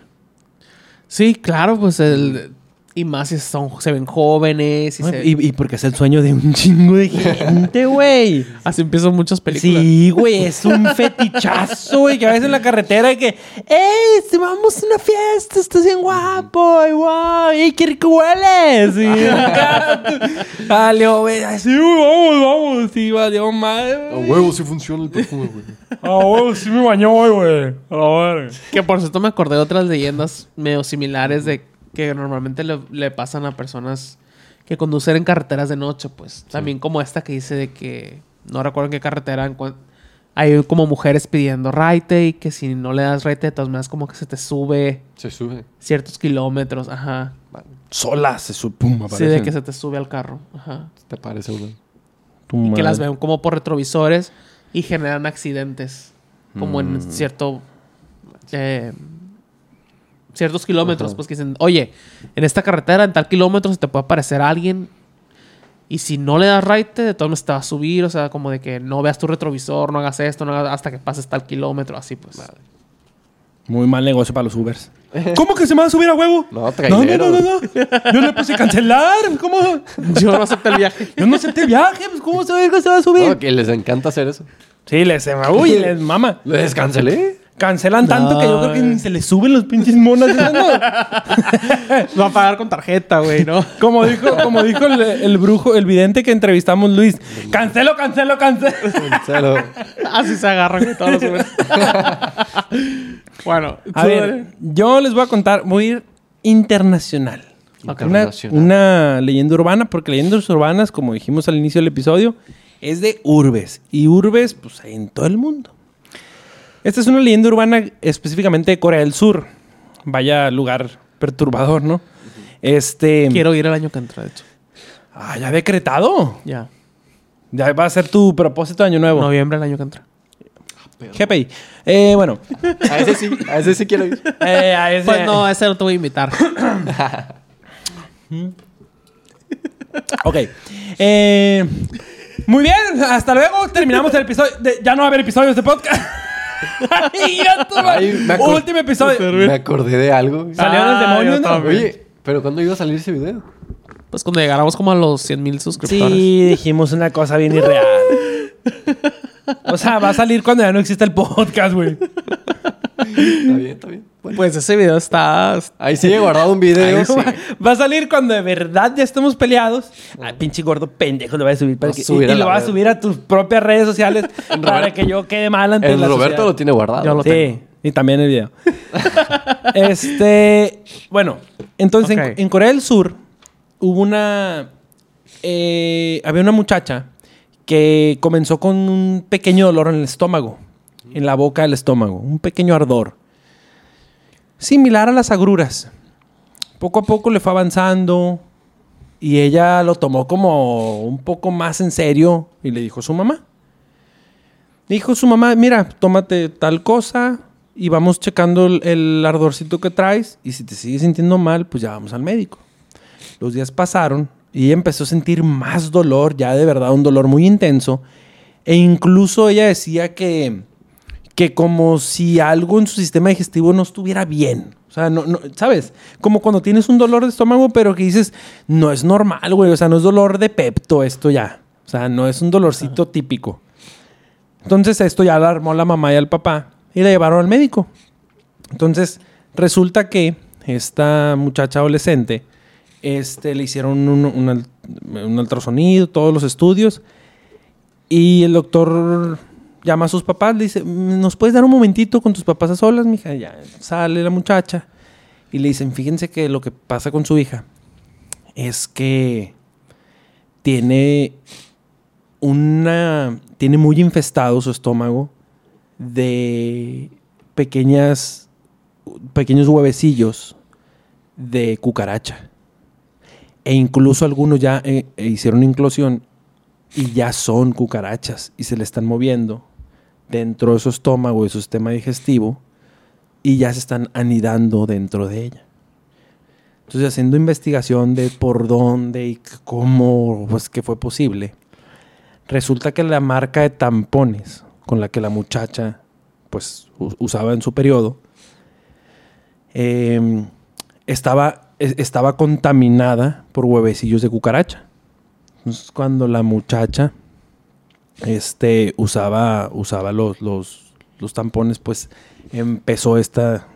Sí, claro, pues el... Y más si son, se ven jóvenes y, se- Y, y porque es el sueño de un chingo de gente, güey. así empiezan muchas películas. Sí, güey, es un fetichazo, güey, que a veces en la carretera y que, ¡Ey, te vamos a una fiesta! ¡Estás bien guapo! ¡Y wow! ¡Y qué rico hueles! Y Valió, güey, así, "Uy, vamos, vamos! Sí, valió madre. güey. huevo sí funciona el perfume, güey. Ah, güey, sí me bañó hoy, güey. A verga. Que por cierto me acordé de otras leyendas medio similares de que normalmente le, le pasan a personas que conducen en carreteras de noche, pues. También como esta que dice de que no recuerdo en qué carretera en hay como mujeres pidiendo raite y que si no le das raite de todas maneras como que se te sube Se sube. ciertos kilómetros, ajá. Sola se su pum, Sí, aparecen. de que se te sube al carro, ajá. te parece. Tu Y que las ven como por retrovisores y generan accidentes. Como Mm. en cierto. eh, ciertos kilómetros, Ajá. pues que dicen, oye, en esta carretera, en tal kilómetro, se te puede aparecer alguien. Y si no le das raite, de todas maneras te va a subir. O sea, como de que no veas tu retrovisor, no hagas esto, no hagas hasta que pases tal kilómetro, así pues. Muy mal negocio para los Ubers. ¿Cómo que se me va a subir a huevo? No, No, no, no, no, no. Yo le puse cancelar. ¿Cómo? Yo no acepté el viaje. Yo no acepté el viaje. Pues, ¿cómo se va, se va a subir? No, que les encanta hacer eso. Sí, les se uy, les mama. ¿Le descancelé? Cancelan tanto que yo creo que ni se les suben los pinches monos. esas, ¿no? Va a pagar con tarjeta, güey, ¿no? Como dijo, como dijo el, el brujo, el vidente que entrevistamos, Luis. Cancelo, cancelo, cancelo. Cancelo. Así se agarran con todos los bueno, A ver, yo les voy a contar, voy a ir internacional. Ok. Una, Internacional. una leyenda urbana, porque leyendas urbanas, como dijimos al inicio del episodio, es de urbes. Y urbes, pues hay en todo el mundo. Esta es una leyenda urbana específicamente de Corea del Sur. Vaya lugar perturbador, ¿no? Este. Quiero ir el año que entra, de hecho. Ah, ya decretado. Ya. Ya va a ser tu propósito de año nuevo. Noviembre el año que entra. GPI. Eh, bueno. A ese sí, a ese sí quiero ir. eh, a ese- Pues no, ese no te voy a invitar. Ok. Eh, muy bien, hasta luego. Terminamos el episodio. de- ya no va a haber episodios de podcast. Tu madre. Ay, me acor- Último episodio. Me acordé de algo. Salieron los Ah, demonios, yo ¿no? también. Oye, ¿pero cuándo iba a salir ese video? Pues cuando llegáramos como a los 100 mil suscriptores. Sí, dijimos una cosa bien irreal. O sea, va a salir cuando ya no exista el podcast, güey. Está bien, está bien. Bueno. Pues ese video está... Ahí sigue guardado un video. Ahí sí. Va a salir cuando de verdad ya estemos peleados. Ay, pinche gordo pendejo lo va a subir. Para que- subir y lo va a subir a tus propias redes sociales para que yo quede mal ante El la Roberto sociedad. lo tiene guardado. Yo lo Sí, tengo. y también el video. este, bueno, entonces en, Corea del Sur hubo una, eh, había una muchacha que comenzó con un pequeño dolor en el estómago, en la boca del estómago, un pequeño ardor, similar a las agruras. Poco a poco le fue avanzando y ella lo tomó como un poco más en serio y le dijo a su mamá. Dijo su mamá, mira, tómate tal cosa y vamos checando el, el ardorcito que traes y si te sigues sintiendo mal, pues ya vamos al médico. Los días pasaron y ella empezó a sentir más dolor, ya de verdad un dolor muy intenso. E incluso ella decía que, que como si algo en su sistema digestivo no estuviera bien. O sea, no, no, ¿sabes? Como cuando tienes un dolor de estómago, pero que dices, no es normal, güey. O sea, no es dolor de pepto esto ya. O sea, no es un dolorcito típico. Entonces esto ya alarmó a la mamá y al papá y la llevaron al médico. Entonces resulta que esta muchacha adolescente este, le hicieron un, un ultrasonido, todos los estudios y el doctor llama a sus papás, le dice, ¿nos puedes dar un momentito con tus papás a solas, mija? Ya sale la muchacha y le dicen, fíjense que lo que pasa con su hija es que tiene una tiene muy infestado su estómago de pequeñas pequeños huevecillos de cucaracha. E incluso algunos ya eh, eh, hicieron inclusión y ya son cucarachas y se le están moviendo dentro de su estómago, de su sistema digestivo y ya se están anidando dentro de ella. Entonces, haciendo investigación de por dónde y cómo, pues, que fue posible, resulta que la marca de tampones con la que la muchacha, pues, usaba en su periodo, eh, estaba, e- estaba contaminada por huevecillos de cucaracha. Entonces, cuando la muchacha este, usaba, usaba los, los, los tampones, pues empezó esta,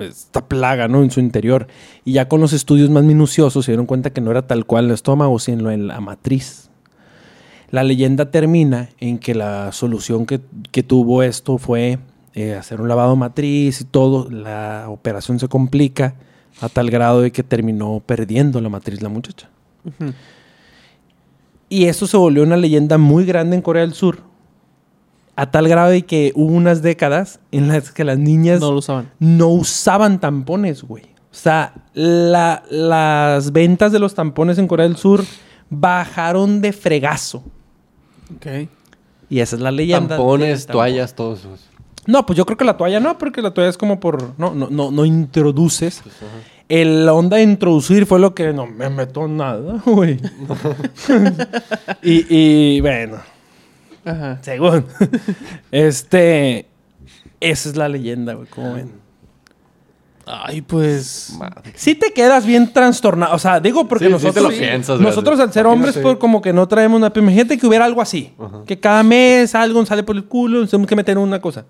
esta plaga ¿no? en su interior. Y ya con los estudios más minuciosos se dieron cuenta que no era tal cual el estómago, sino en la matriz. La leyenda termina en que la solución que, que tuvo esto fue eh, hacer un lavado matriz y todo. La operación se complica a tal grado de que terminó perdiendo la matriz la muchacha. Ujú. Y eso se volvió una leyenda muy grande en Corea del Sur. A tal grado de que hubo unas décadas en las que las niñas No lo usaban. no usaban tampones, güey. O sea, la- las ventas de los tampones en Corea del Sur bajaron de fregazo. Ok. Y esa es la leyenda. Tampones, tampón. toallas, todos. esos. No, pues yo creo que la toalla no, porque la toalla es como por... No, no, no, no introduces. Pues, ajá. El, onda de introducir fue lo que no me meto nada, güey. y, y bueno, Ajá. según. este... Esa es la leyenda, güey, como ven. Ay, pues. Madre. Sí te quedas bien trastornado. O sea, digo porque Sí, sí te nosotros... piensas, nosotros al ser hombres, Imagínate. pues como que no traemos una... Imagínate que hubiera algo así. Ajá. Que cada mes algo sale por el culo, nos tenemos que meter en una cosa.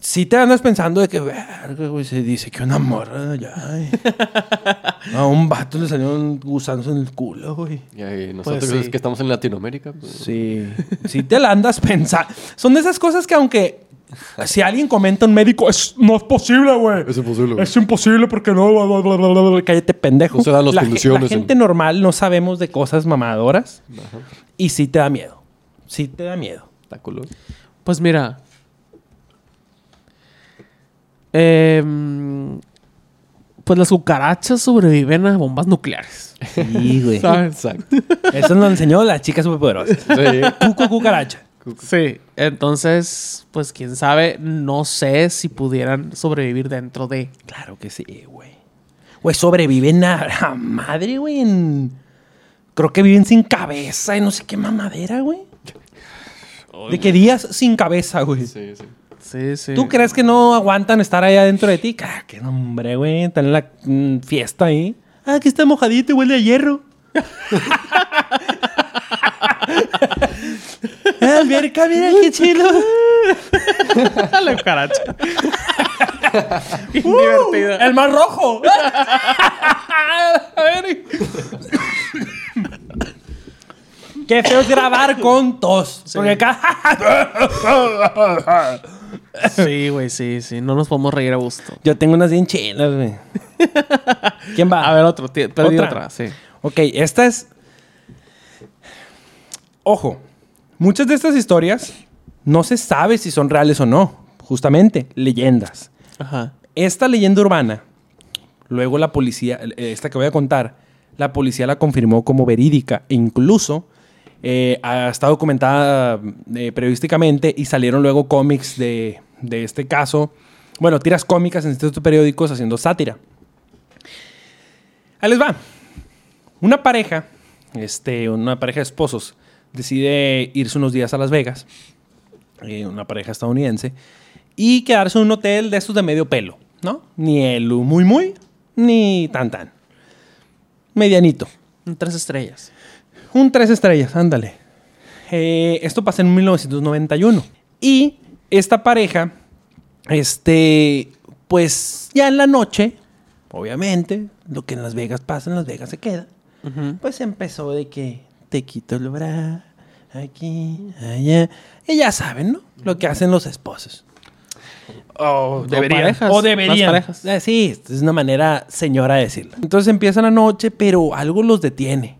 Sí te andas pensando de que, verga, güey, se dice que una morra ya... ay. A un vato le salieron gusanos en el culo, güey. Y ahí nosotros Pues sí. que estamos en Latinoamérica. pues, Sí, sí te la andas pensando. Son de esas cosas que aunque... Si alguien comenta un médico, es, no es posible, güey. Es imposible. Es imposible porque no. bla, bla, bla, bla, bla, Cállate, pendejo. No se dan las la, ge- condiciones la en- gente normal no sabemos de cosas mamadoras Ajá. y sí te da miedo. Sí te da miedo. Está culo. Pues mira. Em, pues las cucarachas sobreviven a bombas nucleares. Sí, güey. ¿Sabes? Exacto. Eso nos lo enseñó la chica superpoderosa. Sí. Cuco cucaracha. Sí. Entonces, pues quién sabe, no sé si pudieran sobrevivir dentro de. Claro que sí, güey. Güey, sobreviven a, a madre, güey. en- Creo que viven sin cabeza y no sé qué mamadera, güey. De que días sin cabeza, güey. Sí, sí. Sí, sí. ¿Tú crees que no aguantan estar allá dentro de ti? Ah, qué nombre, güey. Están en la mm, fiesta ahí. Ah, que está mojadito y huele a hierro. ah, alberca, mira qué chido. la cucaracha. Bien divertida. El más rojo. a ver. Qué feo es grabar con tos. Porque acá. Sí, güey, sí, sí. No nos podemos reír a gusto. Yo tengo unas bien chinas, güey. ¿Quién va? A ver, otro. Perdí ¿Otra? otra, sí. Ok, esta es. Ojo, muchas de estas historias no se sabe si son reales o no. Justamente, leyendas. Ajá. Esta leyenda urbana, luego la policía, eh, esta que voy a contar, la policía la confirmó como verídica e incluso eh, ha- está documentada eh, periodísticamente y salieron luego cómics de, de este caso. Bueno, tiras cómicas en estos periódicos haciendo sátira. Ahí les va. Una pareja, este, una pareja de esposos, decide irse unos días a Las Vegas, eh, una pareja estadounidense, y quedarse en un hotel de estos de medio pelo, ¿no? Ni el muy muy, ni tan tan. Medianito. Tres estrellas. Un tres estrellas, ándale. Eh, esto pasa en 1991. Y esta pareja, este, pues ya en la noche, obviamente, lo que en Las Vegas pasa, en Las Vegas se queda. Pues empezó de que te quito el brazo, aquí, allá. Y ya saben, ¿no? Lo que hacen los esposos. O deberían. parejas, o deberían. parejas. Eh, sí, es una manera señora de decirlo. Entonces empieza la noche, pero algo los detiene.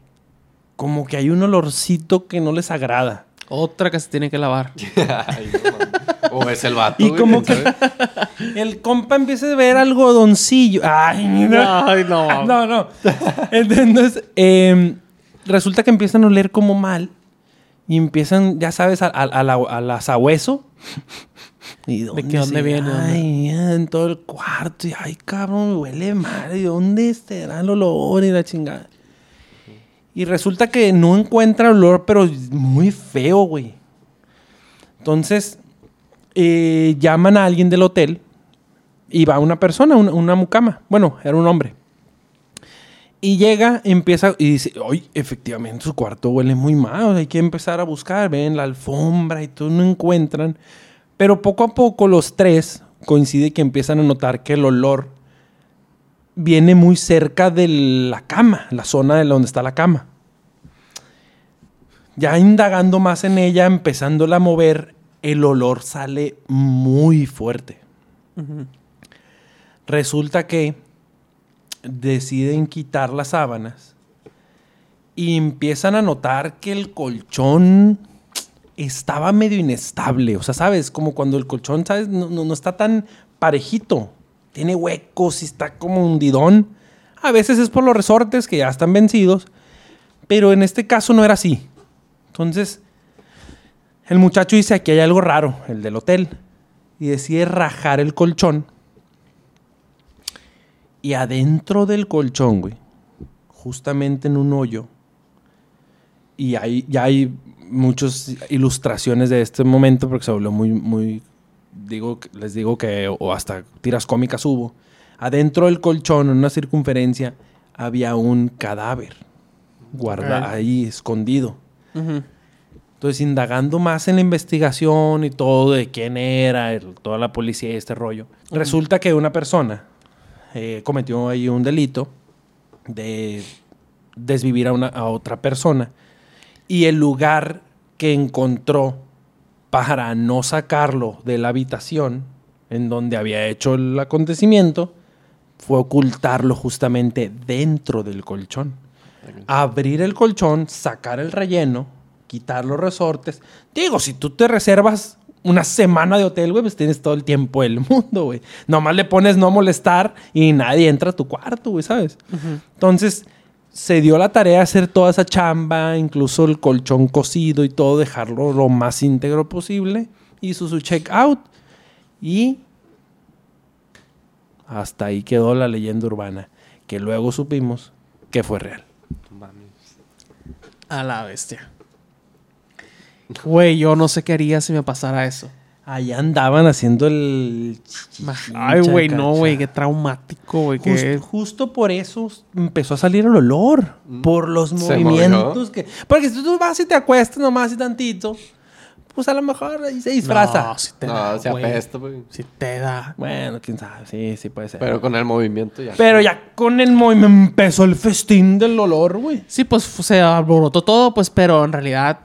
Como que hay un olorcito que no les agrada. Otra que se tiene que lavar. Ay, no, mames. O es el vato. Y güey, como ¿quién que sabe? el compa empieza a ver algodoncillo. Ay, no. Ay, no. No, no. Entonces, eh, resulta que empiezan a oler como mal. Y empiezan, ya sabes, a, a, a la, a la sabueso. ¿Y dónde, qué, dónde viene, dónde? Ay, en todo el cuarto. Y, ay, cabrón, huele mal. ¿Y dónde estará el olor y la chingada? Y resulta que no encuentra olor, pero muy feo, güey. Entonces, eh, llaman a alguien del hotel y va una persona, una, mucama. Bueno, era un hombre. Y llega, empieza y dice, oye, efectivamente su cuarto huele muy mal, hay que empezar a buscar, ven la alfombra y todo, no encuentran. Pero poco a poco los tres coincide que empiezan a notar que el olor viene muy cerca de la cama, la zona de donde está la cama. Ya indagando más en ella, empezándola a mover, el olor sale muy fuerte. Resulta que deciden quitar las sábanas y empiezan a notar que el colchón estaba medio inestable. O sea, ¿sabes? Como cuando el colchón, ¿sabes? No, no- no está tan parejito. Tiene huecos y está como hundidón. A veces es por los resortes que ya están vencidos. Pero en este caso no era así. Entonces, el muchacho dice, aquí hay algo raro, el del hotel. Y decide rajar el colchón. Y adentro del colchón, güey, justamente en un hoyo, y hay, ya hay muchas ilustraciones de este momento porque se volvió muy, muy, digo, les digo que, o hasta tiras cómicas hubo. Adentro del colchón, en una circunferencia, había un cadáver guardado ahí, escondido. Entonces, indagando más en la investigación y todo de quién era, el- toda la policía y este rollo, resulta que una persona eh, cometió ahí un delito de desvivir a, una, a otra persona y el lugar que encontró para no sacarlo de la habitación en donde había hecho el acontecimiento fue ocultarlo justamente dentro del colchón abrir el colchón, sacar el relleno, quitar los resortes. Digo, si tú te reservas una semana de hotel, güey, pues tienes todo el tiempo del mundo, güey. Nomás le pones no molestar y nadie entra a tu cuarto, güey, ¿sabes? Entonces, se dio la tarea de hacer toda esa chamba, incluso el colchón cosido y todo, dejarlo lo más íntegro posible. Hizo su check out y hasta ahí quedó la leyenda urbana, que luego supimos que fue real. A la bestia. Güey, yo no sé qué haría si me pasara eso. Allá andaban haciendo el... Ay, güey, no, güey, qué traumático, güey. Justo, que- justo por eso empezó a salir el olor. Por los Mm. Se movimientos movió. que... Porque si tú vas y te acuestas nomás y tantito, pues a lo mejor ahí se disfraza. No, si te da, No, se güey. apesta. Si te da. Bueno, quién sabe. Sí, sí puede ser. Pero con el movimiento ya. Pero ya con el movimiento empezó el festín del olor, güey. Sí, pues se alborotó todo, pues, pero en realidad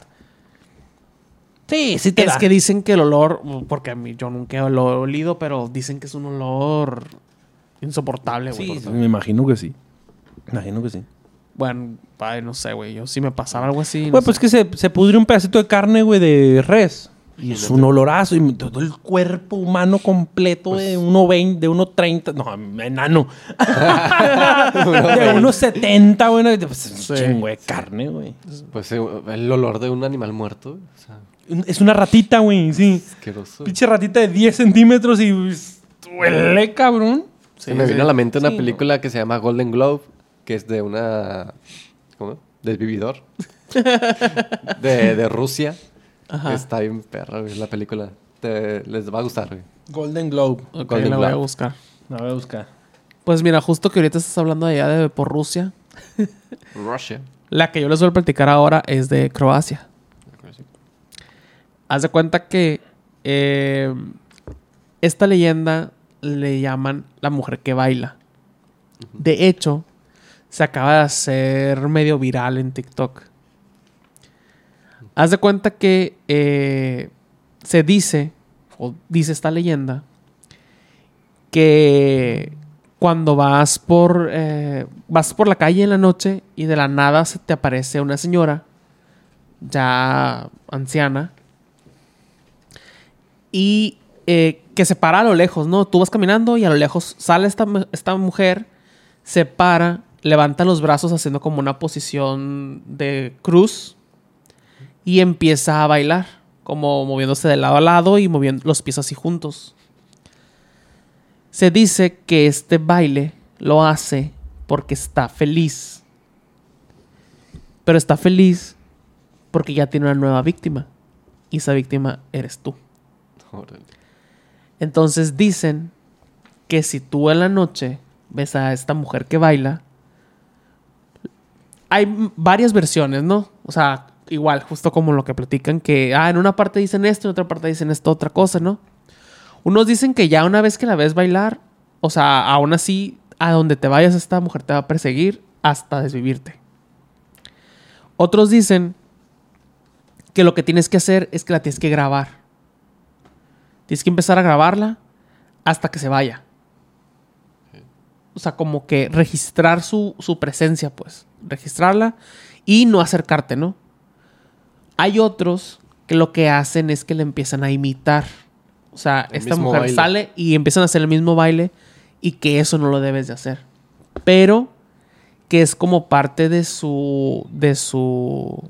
Sí, sí te es da. que dicen que el olor, porque a mí yo nunca lo he olido, pero dicen que es un olor insoportable, güey. Sí, me imagino que sí. Me imagino que sí. Bueno, ay, no sé, güey. Yo si me pasara algo así. no Güey, sé. pues que se, se pudrió un pedacito de carne, güey, de res. Y es un olorazo. Y todo el cuerpo humano completo de 1.20, de 1.30. No, enano. de 1.70, güey. no, Pues, es Sí. un chingo de carne, güey. Pues eh, el olor de un animal muerto. O sea, Es una ratita, güey, sí. asqueroso. Pinche ratita de 10 centímetros y pues, huele, cabrón. Se me vino a la mente una Sí, película que se llama Golden Globe, que es de una. ¿Cómo? Desvividor. de, de Rusia. Ajá. Está bien perra, güey, la película. Te- les va a gustar, güey. Golden Globe. Ok, Golden la voy a buscar. La voy a buscar. Pues mira, justo que ahorita estás hablando allá de por Rusia. Russia. La que yo les voy a platicar ahora es de Croacia. Haz de cuenta que eh, esta leyenda le llaman la mujer que baila. De hecho, se acaba de hacer medio viral en TikTok. Haz de cuenta que eh, se dice, o dice esta leyenda, que cuando vas por, eh, vas por la calle en la noche y de la nada se te aparece una señora ya anciana y eh, que se para a lo lejos, ¿no? Tú vas caminando y a lo lejos sale esta, esta mujer, se para, levanta los brazos haciendo como una posición de cruz y empieza a bailar, como moviéndose de lado a lado y moviendo los pies así juntos. Se dice que este baile lo hace porque está feliz. Pero está feliz porque ya tiene una nueva víctima. Y esa víctima eres tú. Entonces dicen que si tú en la noche ves a esta mujer que baila, hay varias versiones, ¿no? O sea, igual, justo como lo que platican, que ah, en una parte dicen esto, en otra parte dicen esto, otra cosa, ¿no? Unos dicen que ya una vez que la ves bailar, o sea, aún así, a donde te vayas, esta mujer te va a perseguir hasta desvivirte. Otros dicen que lo que tienes que hacer es que la tienes que grabar. Tienes que empezar a grabarla hasta que se vaya. O sea, como que registrar su, su presencia, pues. Registrarla y no acercarte, ¿no? Hay otros que lo que hacen es que le empiezan a imitar. O sea, El esta mujer baile. sale y empiezan a hacer el mismo baile y que eso no lo debes de hacer. Pero que es como parte de su de su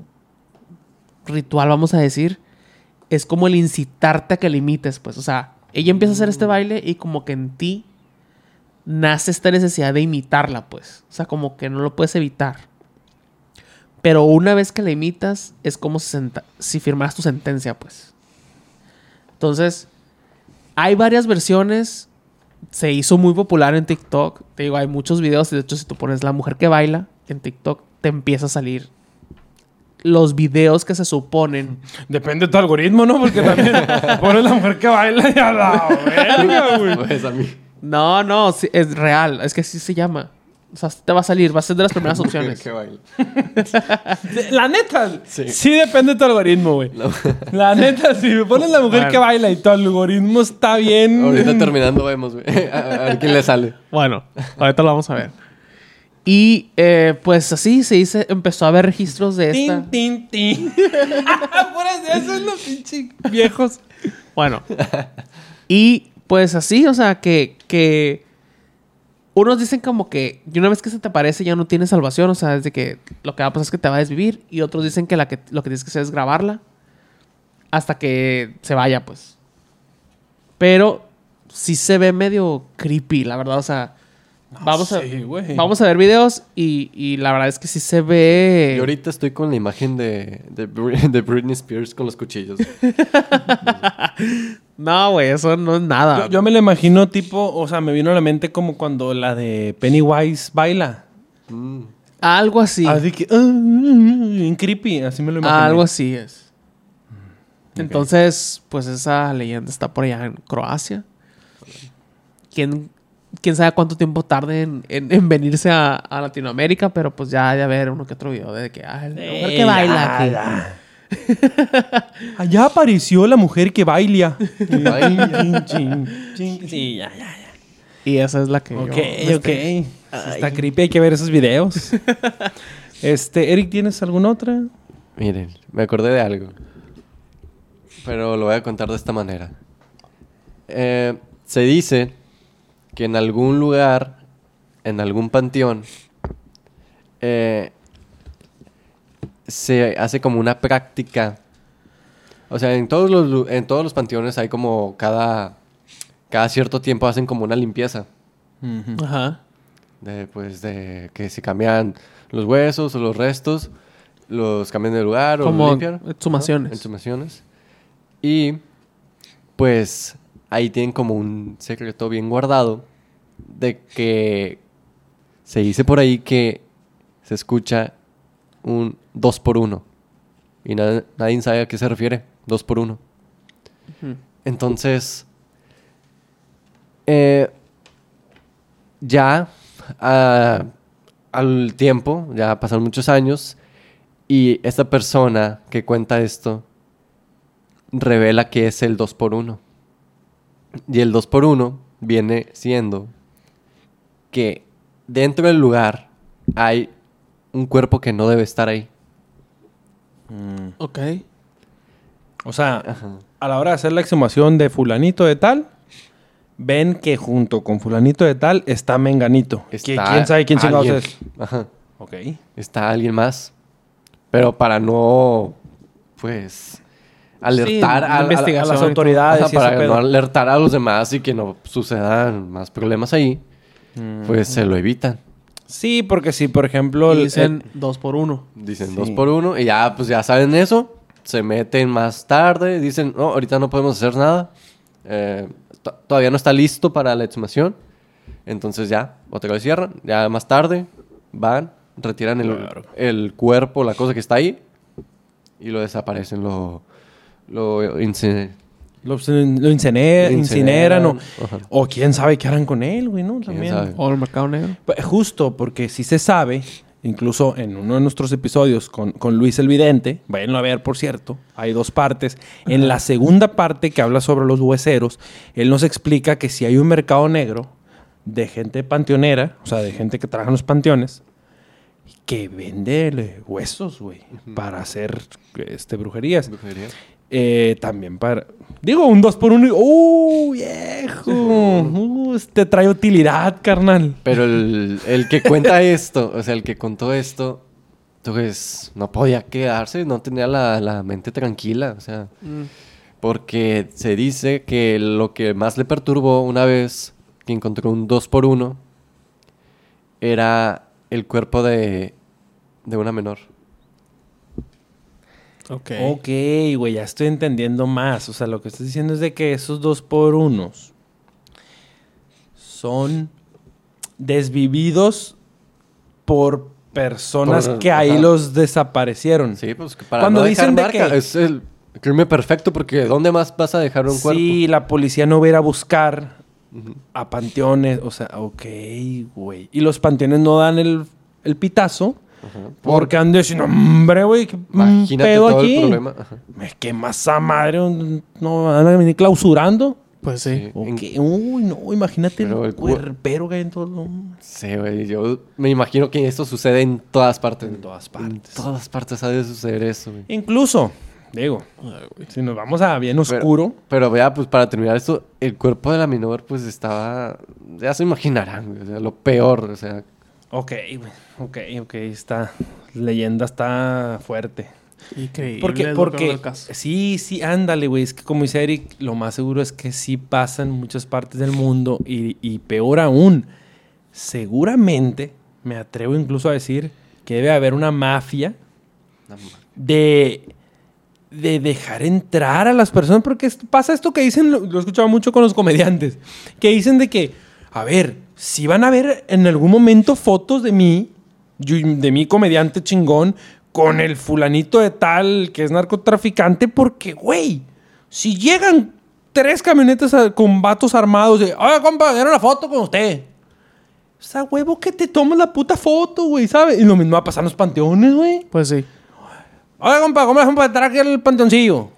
ritual, vamos a decir, es como el incitarte a que le imites, pues, o sea, ella empieza a hacer este baile y como que en ti nace esta necesidad de imitarla, pues, o sea, como que no lo puedes evitar. Pero una vez que la imitas, es como si firmaras tu sentencia, pues. Entonces, hay varias versiones. Se hizo muy popular en TikTok. Te digo, hay muchos videos. De hecho, si tú pones la mujer que baila en TikTok, te empieza a salir los videos que se suponen. Depende de tu algoritmo, ¿no? Porque también pones la mujer que baila y a la verga, güey. Pues a mí. No, no, sí, es real. Es que así se llama. O sea, te va a salir. Va a ser de las primeras opciones. La neta, sí. Sí. depende de tu algoritmo, güey. No. La neta, si me pones la mujer Bueno. que baila y tu algoritmo está bien. Ahorita terminando vemos, güey. A, a ver quién le sale. Bueno, ahorita lo vamos a ver. Y eh, pues así se dice, empezó a haber registros de esta. Tin, tin, tin. Esos los pinches viejos. Bueno. Y pues así, o sea, que, que unos dicen como que una vez que se te aparece ya no tienes salvación, o sea, desde que lo que va a pasar es que te va a desvivir. Y otros dicen que, la que lo que tienes que hacer es grabarla hasta que se vaya, pues. Pero sí se ve medio creepy, la verdad, o sea. Vamos, a, vamos a ver videos y, y la verdad es que sí se ve... Yo ahorita estoy con la imagen de, de, Bri- de Britney Spears con los cuchillos. No, güey, eso no es nada. Yo, yo me lo imagino tipo, o sea, me vino a la mente como cuando la de Pennywise baila. Mm. Algo así. Así que, ah, bien creepy, así me lo imagino. Algo así es. Entonces, pues esa leyenda está por allá en Croacia. ¿Quién, quién sabe cuánto tiempo tarde en, en- en venirse a, a Latinoamérica? Pero pues ya hay de haber uno que otro video de que, ah, la mujer que baila aquí. Allá apareció la mujer que baila. Sí, ya, ya, ya. Y esa es la que. yo Ok, me ok. Sí Está creepy, hay que ver esos videos. este, Eric, ¿tienes alguna otra? Miren, me acordé de algo. Pero lo voy a contar de esta manera. Eh, se dice que en algún lugar, en algún panteón, eh, se hace como una práctica. O sea, en todos los, en todos los panteones hay como cada, cada cierto tiempo hacen como una limpieza. Ajá. De, pues, de que se cambian los huesos o los restos, los cambian de lugar o Como los limpian. exhumaciones. ¿no? Exhumaciones. Y, pues, ahí tienen como un secreto bien guardado de que se dice por ahí que se escucha un 2 por 1 Y na- nadie sabe a qué se refiere, 2 por 1 Ujú. entonces, eh, ya ah, al tiempo, ya pasaron muchos años, y esta persona que cuenta esto revela que es el 2 por 1 Y el 2 por 1 viene siendo que dentro del lugar hay un cuerpo que no debe estar ahí. Ok. O sea, Ajá. a la hora de hacer la exhumación de fulanito de tal, ven que junto con fulanito de tal está menganito. Que Está ¿Quién sabe quién chingados es? Ajá. Ok. Está alguien más. Pero para no, pues, alertar una a, a- a las autoridades Ajá, para no alertar a los demás y que no sucedan más problemas ahí, pues se lo evitan. Sí, porque si, por ejemplo... Y el- dicen dos por uno. Dicen Sí. dos por uno y ya, pues ya saben eso. Se meten más tarde. Dicen, no, ahorita no podemos hacer nada. Eh, to- todavía no está listo para la exhumación. Entonces ya, otra vez cierran. Ya más tarde van, retiran el, Claro. el cuerpo, la cosa que está ahí. Y lo desaparecen, lo, lo ince- Lo, lo incineran, o, quién sabe qué harán con él, güey, ¿no? También. O el mercado negro. Justo, porque sí se sabe, incluso en uno de nuestros episodios con, con Luis el Vidente, váyanlo a ver, por cierto, hay dos partes. En la segunda parte que habla sobre los hueseros, él nos explica que si hay un mercado negro de gente panteonera, o sea, de gente que trabaja en los panteones, que vende eh, huesos, güey, para hacer este, brujerías. brujería. Eh, también para. Digo, un 2 por 1 ¡Uh, viejo! Uh, te trae utilidad, carnal. Pero el, el que cuenta esto, o sea, el que contó esto, pues no podía quedarse, no tenía la, la mente tranquila, o sea, porque se dice que lo que más le perturbó una vez que encontró un 2 por 1 era el cuerpo de, de una menor. Ok. Ok, güey, ya estoy entendiendo más. O sea, lo que estás diciendo es de que esos 2 por 1 son desvividos por personas Por- que ahí ajá. los desaparecieron. Sí, pues que para Cuando no dejar dicen de marca, que- es el crimen perfecto porque ¿dónde más vas a dejar un cuerpo? Sí, la policía no va a ir a buscar a panteones. O sea, ok, güey. Y los panteones no dan el, el pitazo Ajá. porque han de decir, "No, hombre, güey, qué Imagínate pedo todo aquí. el problema. Ajá. Esa madre. un- No van a venir clausurando. Pues sí. Sí. Ok, Uy, no, imagínate Pero el el cu- cuerpero que hay en todo. Sí, güey, yo me imagino que esto sucede en todas partes. En todas En partes. todas partes ha de suceder eso, güey. Incluso, digo, si nos vamos a bien oscuro. Pero vea, pues para terminar esto, el cuerpo de la menor pues estaba, ya se imaginarán, güey, o sea, lo peor, o sea, Ok, güey. Ok, ok. Esta leyenda está fuerte. Increíble. Porque, porque caso. sí, sí, ándale, güey. Es que como dice Eric, lo más seguro es que sí pasa en muchas partes del mundo y, y peor aún, seguramente, me atrevo incluso a decir que debe haber una mafia de, de dejar entrar a las personas, porque pasa esto que dicen, lo, lo he escuchado mucho con los comediantes, que dicen de que, a ver, si van a ver en algún momento fotos de mí, de mi comediante chingón, con el fulanito de tal que es narcotraficante, porque, güey, si llegan tres camionetas a- con vatos armados de, oye, compa, quiero una foto con usted. O sea, huevo, que te tomas la puta foto, güey, ¿sabes? Y lo mismo va a pasar en los panteones, güey. Pues sí. Oye, compa, ¿cómo hacemos para entrar aquí al panteoncillo?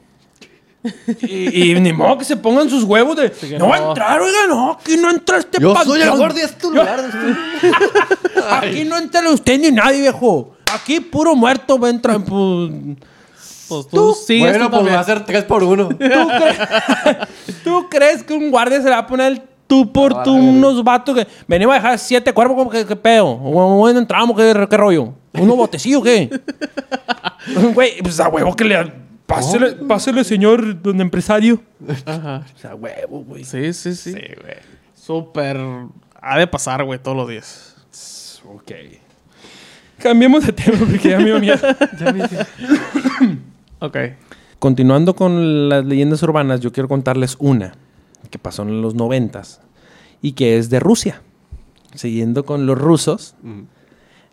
Y, y ni modo que se pongan sus huevos de... que no va a no. entrar, oiga, no, aquí no entra este yo panteón. soy el guardia de este lugar. Aquí no entra usted ni nadie, viejo. Aquí puro muerto va a entrar. Pues, Pues tú, Tú- sigues bueno, pues también. va a ser tres por uno. ¿tú, cre- ¿Tú crees que un guardia se le va a poner el tú por No, tú unos vatos que venimos a dejar siete cuerpos? como que, ¿Qué pedo? ¿Dónde entramos? ¿Qué, qué rollo? ¿Uno botecillo o qué? Güey, pues a huevo que le... Pásele, pásele, señor don empresario. Ajá. O sea, huevo, güey. Sí, sí, sí. Súper. Ha de pasar, güey, todos los días. Ok. Cambiemos de tema porque ya me dio miedo. Ok. Continuando con las leyendas urbanas, yo quiero contarles una que pasó en los noventas y que es de Rusia. Siguiendo con los rusos. Mm,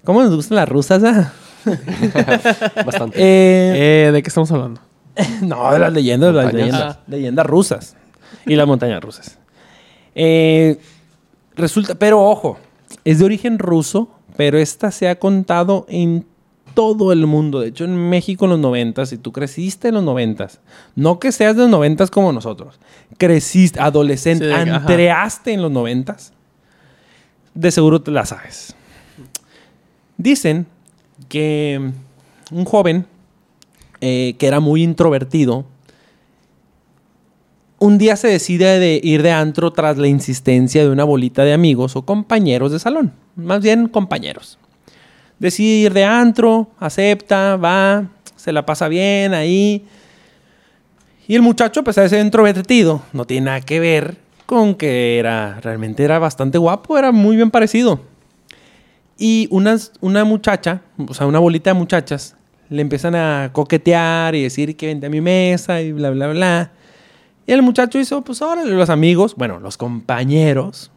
¿Cómo nos gustan las rusas? ah? Bastante. Eh, Eh, ¿De qué estamos hablando? no, de las leyendas, de las Montañas. leyendas. Leyendas rusas. Y las montañas rusas. Eh, resulta, pero ojo, es de origen ruso, pero esta se ha contado en todo el mundo. De hecho, en México en los noventas, si tú creciste en los noventas, no que seas de los noventas como nosotros, creciste, adolescente, Sí, entreaste en los noventas, de seguro te la sabes. Dicen que un joven eh, que era muy introvertido un día se decide de ir de antro tras la insistencia de una bolita de amigos o compañeros de salón. Más bien compañeros. Decide ir de antro, acepta, va, se la pasa bien ahí. Y el muchacho, a pesar de ser introvertido, no tiene nada que ver con que era, realmente era bastante guapo, era muy bien parecido. Y unas, una muchacha, o sea, una bolita de muchachas, le empiezan a coquetear y decir que vente a mi mesa y bla, bla, bla. Y el muchacho hizo, pues ahora los amigos, bueno, los compañeros.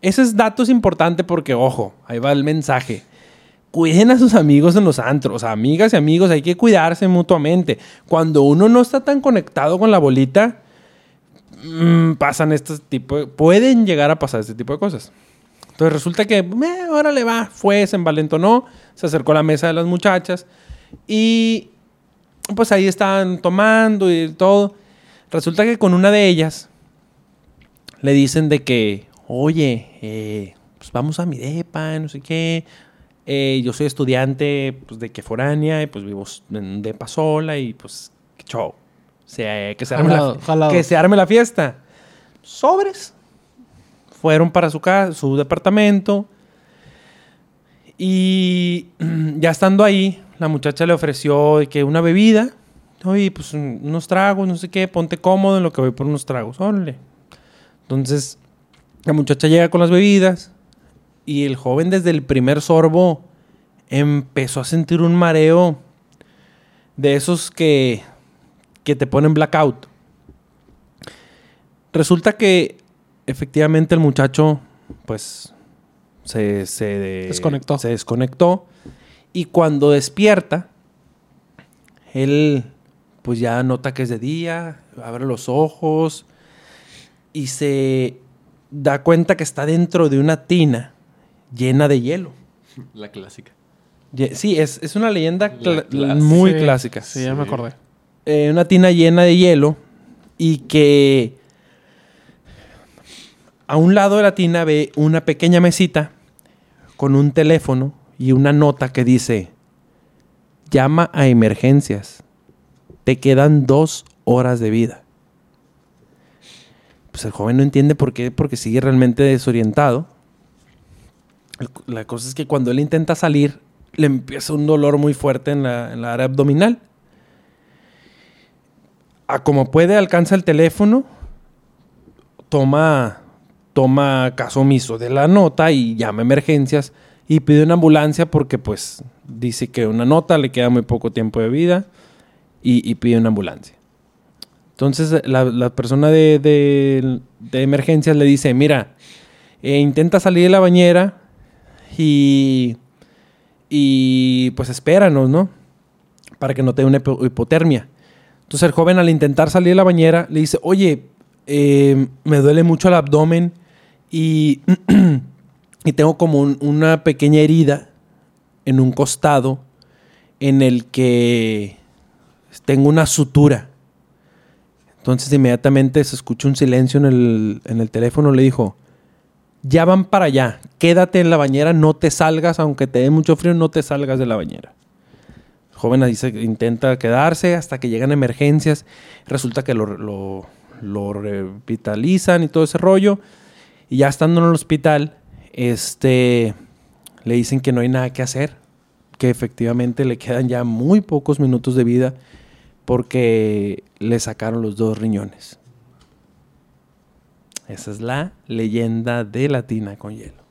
Ese es dato importante porque, ojo, ahí va el mensaje. Cuiden a sus amigos en los antros, amigas y amigos, hay que cuidarse mutuamente. Cuando uno no está tan conectado con la bolita, mm, pasan este tipo de, pueden llegar a pasar este tipo de cosas. Entonces resulta que, eh, ahora le va, fue, se envalentonó, se acercó a la mesa de las muchachas y pues ahí estaban tomando y todo. Resulta que con una de ellas le dicen de que, oye, eh, pues vamos a mi depa, no sé qué. Eh, yo soy estudiante pues, de que foránea y pues vivo en depa sola y pues, qué show. que, se arme la, que se arme la fiesta. Sobres. Fueron para su casa, su departamento. Y ya estando ahí, la muchacha le ofreció que una bebida oye, pues unos tragos, no sé qué, ponte cómodo en lo que voy por unos tragos, órale. Entonces, la muchacha llega con las bebidas y el joven desde el primer sorbo empezó a sentir un mareo de esos que, que te ponen blackout. Resulta que efectivamente el muchacho, pues, se, se desconectó. Se desconectó. Y cuando despierta, él pues ya nota que es de día, abre los ojos y se da cuenta que está dentro de una tina llena de hielo. La clásica. Sí, es, una leyenda muy clásica. Sí, ya me acordé. Eh, una tina llena de hielo y que a un lado de la tina ve una pequeña mesita con un teléfono y una nota que dice, llama a emergencias te quedan dos horas de vida. Pues el joven no entiende por qué, porque sigue realmente desorientado. La cosa es que cuando él intenta salir, le empieza un dolor muy fuerte en la, área abdominal. A como puede, alcanza el teléfono, toma, toma caso omiso de la nota y llama a emergencias y pide una ambulancia porque pues dice que una nota le queda muy poco tiempo de vida y, pide una ambulancia. Entonces la, persona de, de, emergencias le dice, mira, eh, intenta salir de la bañera y, y pues espéranos, ¿no? Para que no te dé una hipotermia. Entonces el joven al intentar salir de la bañera le dice, oye, eh, me duele mucho el abdomen y, y tengo como una pequeña herida en un costado en el que tengo una sutura. Entonces inmediatamente se escuchó un silencio en el, teléfono. Le dijo, ya van para allá, quédate en la bañera, no te salgas, aunque te dé mucho frío, no te salgas de la bañera. El joven dice, intenta quedarse hasta que llegan emergencias. Resulta que lo, lo, revitalizan y todo ese rollo. Y ya estando en el hospital, este, le dicen que no hay nada que hacer, que efectivamente le quedan ya muy pocos minutos de vida porque le sacaron los dos riñones. Esa es la leyenda de la tina con hielo.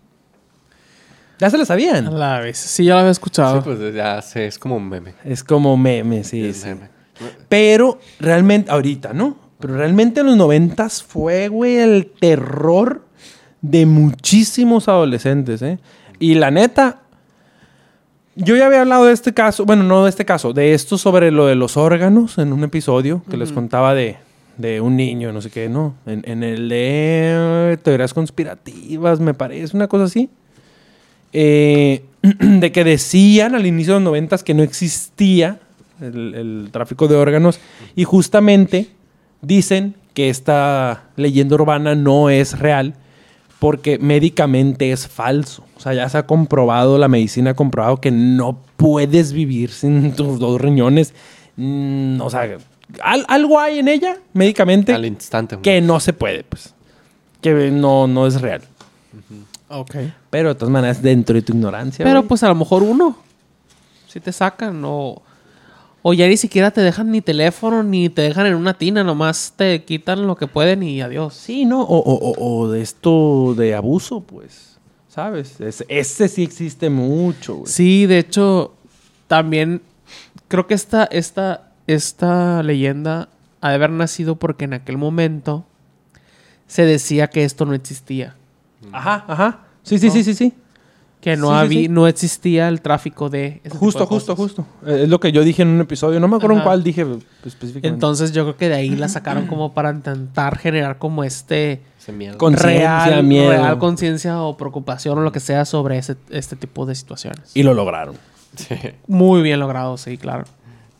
¿Ya se la sabían? la vez. Sí, ya la había escuchado. Sí, pues ya sé, es como un meme. Es como meme, sí. Pero realmente, ahorita, ¿no? Pero realmente en los noventas fue, güey, el terror de muchísimos adolescentes, ¿eh? Y la neta, yo ya había hablado de este caso, bueno, no de este caso, de esto sobre lo de los órganos en un episodio que les contaba de, un niño, no sé qué, ¿no? En, el de teorías conspirativas, me parece, una cosa así. Eh, de que decían al inicio de los noventas que no existía el, el tráfico de órganos y justamente dicen que esta leyenda urbana no es real porque médicamente es falso. O sea, ya se ha comprobado, la medicina ha comprobado que no puedes vivir sin tus dos riñones. Mm, o sea, al- algo hay en ella, médicamente, Al instante. que no se puede, pues. Que no, no es real. Ok. Pero de todas maneras, dentro de tu ignorancia. Pero güey. pues a lo mejor uno. Si te sacan o... O ya ni siquiera te dejan ni teléfono ni te dejan en una tina. Nomás te quitan lo que pueden y adiós. Sí, ¿no? O, o- o- de esto de abuso, pues. ¿Sabes? Es- ese sí existe mucho, güey. Sí, de hecho, también creo que esta, esta, esta leyenda ha de haber nacido porque en aquel momento se decía que esto no existía. Ajá, ajá. Sí, sí, sí, sí, sí. Que no, Sí, había, sí. no existía el tráfico de... ese tipo Justo, de justo, cosas. justo. Eh, Es lo que yo dije en un episodio. No me acuerdo en Ajá. cuál dije pues, específicamente. Entonces yo creo que de ahí la sacaron como para intentar generar como este... Ese miedo. Real, miedo. real conciencia o preocupación o lo que sea sobre ese, este tipo de situaciones. Y lo lograron. Sí. Muy bien logrado, sí, claro.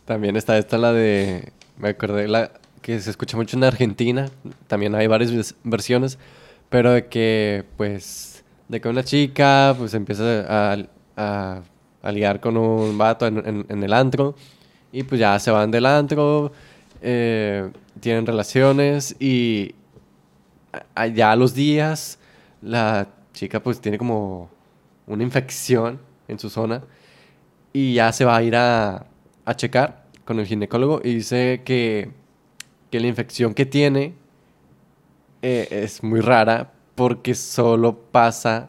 También está esta la de... Me acordé la que se escucha mucho en Argentina. También hay varias versiones. Pero de que, pues... De que una chica, pues, empieza a, a, a ligar con un vato en, en- el antro. Y pues ya se van del antro. eh, tienen relaciones y... Ya a los días, la chica pues tiene como una infección en su zona y ya se va a ir a, a checar con el ginecólogo y dice que, que la infección que tiene eh, es muy rara porque solo pasa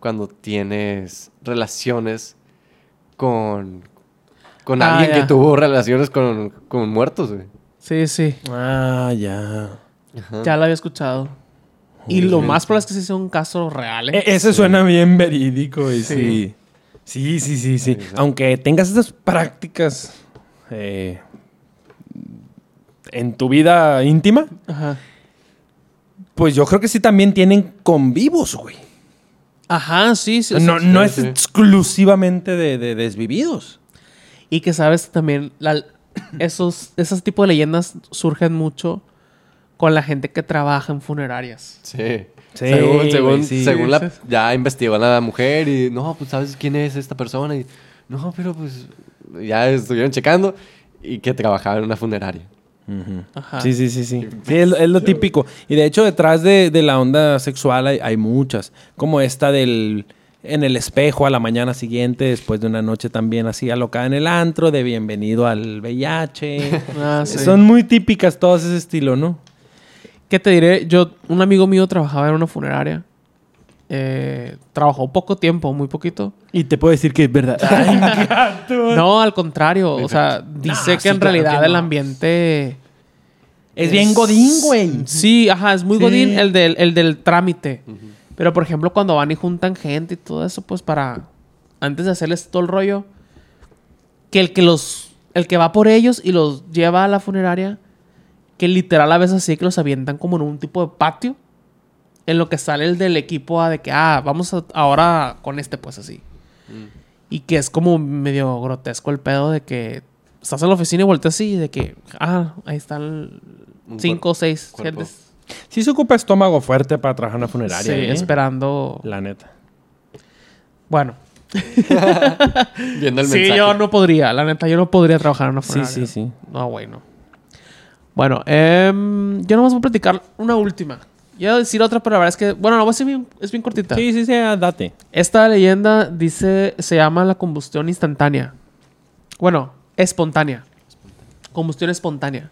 cuando tienes relaciones con, con Ah, alguien ya. que tuvo relaciones con, con muertos. güey. Sí, sí. Ah, ya. Ajá. Ya lo había escuchado. Y lo más probable es que sí sea un caso real. ¿eh? E- ese suena bien verídico y Sí. sí. Sí, sí, sí, sí. Sí, sí. Aunque tengas esas prácticas eh, en tu vida íntima, Ajá. Pues yo creo que sí también tienen convivos, güey. Ajá, sí, sí. no sí. no sí, es sí. exclusivamente de, de desvividos. Y que sabes también, la- esos, esos tipos de leyendas surgen mucho con la gente que trabaja en funerarias. Sí. Sí, según según, sí. según la, ya investigó la mujer y no, pues sabes quién es esta persona y no, pero pues ya estuvieron checando y que trabajaba en una funeraria. Ajá. Sí, sí, sí, sí. Sí, es, lo- es lo típico. Y de hecho, detrás de, de la onda sexual hay, hay muchas. Como esta del en el espejo a la mañana siguiente, después de una noche también así alocada en el antro, de bienvenido al VIH. Ah, sí. Son muy típicas todas ese estilo, ¿no? ¿Qué te diré? Yo, un amigo mío trabajaba en una funeraria. Eh, trabajó poco tiempo, muy poquito. Y te puedo decir que es verdad. No, al contrario. O sea, dice que sí, en claro realidad el ambiente... Es bien godín, güey. Sí, ajá, es muy Sí. godín el del, el del trámite. Pero, por ejemplo, cuando van y juntan gente y todo eso, pues para... Antes de hacerles todo el rollo, que el que los... El que va por ellos y los lleva a la funeraria, que literal a veces así que los avientan como en un tipo de patio. En lo que sale el del equipo a de que, ah, vamos a- ahora con este, pues así. Y que es como medio grotesco el pedo de que estás en la oficina y volteas así y de que, ah, ahí están cinco o seis cuerpo. gentes Sí se ocupa estómago fuerte para trabajar en una sí, funeraria. ¿eh? esperando. La neta. Bueno, Viendo el sí, mensaje. yo no podría, la neta, yo no podría trabajar en una Sí, funeraria. sí, sí. No, güey, no. Bueno, em, yo nomás voy a platicar una última. Yo voy a decir otra, pero la verdad es que, bueno, no, va a ser bien, es bien cortita. Sí, sí, sí, ah, date. Esta leyenda dice, se llama la combustión instantánea. Bueno, espontánea. Combustión espontánea.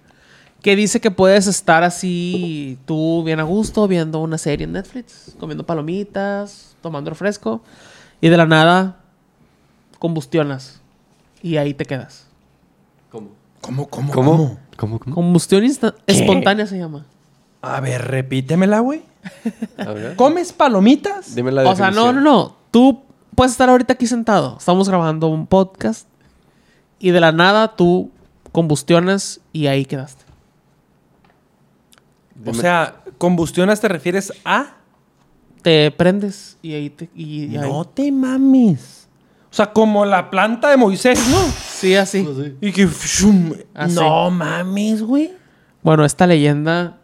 Que dice que puedes estar así, tú bien a gusto, viendo una serie en Netflix, comiendo palomitas, tomando refresco, y de la nada combustionas. Y ahí te quedas. ¿Cómo? ¿Cómo, cómo, ¿Cómo? ¿Cómo? ¿Cómo? Combustión espontánea se llama. A ver, repítemela, güey. ¿Comes palomitas? Dime la O sea, no, no, definición. no. Tú puedes estar ahorita aquí sentado. Estamos grabando un podcast. Y de la nada tú combustionas y ahí quedaste. O Dime- sea, combustionas te refieres a... Te prendes y ahí te. Y, y ahí. No te mames. O sea, como la planta de Moisés, ¿no? Sí, así. Sí. Y que... shum, Así. No mames, güey. Bueno, esta leyenda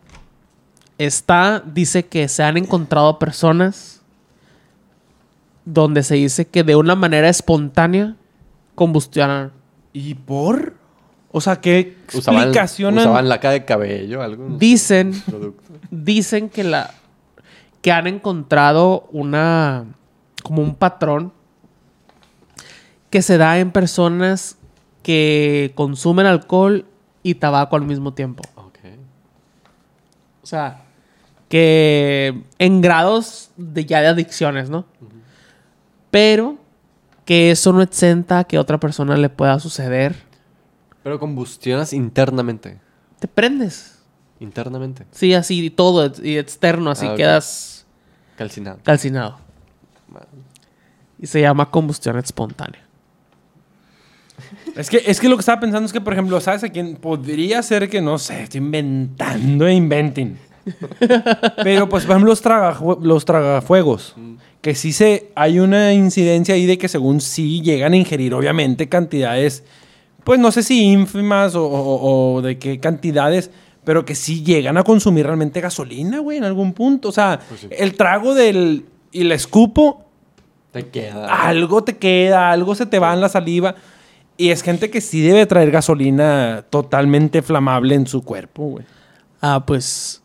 está. Dice que se han encontrado personas donde se dice que de una manera espontánea combustionan. ¿Y por? O sea, ¿qué Usaban, explicación? usaban laca de cabello, algo. Dicen, dicen que la que han encontrado una como un patrón que se da en personas que consumen alcohol y tabaco al mismo tiempo. Ok. O sea, que en grados de ya de adicciones, ¿no? Pero que eso no exenta a que a otra persona le pueda suceder. Pero combustionas internamente. Te prendes. Internamente. Sí, así y todo y externo, así Ah, quedas Calcinado. calcinado. Y se llama combustión espontánea. Es que, es que lo que estaba pensando es que, por ejemplo, ¿sabes a quién? Podría ser que, no sé, estoy inventando e inventing. Pero, pues, por ejemplo, los, tragajue- los tragafuegos. Que sí se... Hay una incidencia ahí de que según sí llegan a ingerir, obviamente, cantidades... Pues, no sé si ínfimas o, o- o de qué cantidades... Pero que sí llegan a consumir realmente gasolina, güey, en algún punto. O sea, Pues sí. el trago del... Y el escupo Te queda. algo te queda, algo se te va en la saliva. Y es gente que sí debe traer gasolina totalmente flamable en su cuerpo, güey. Ah, pues.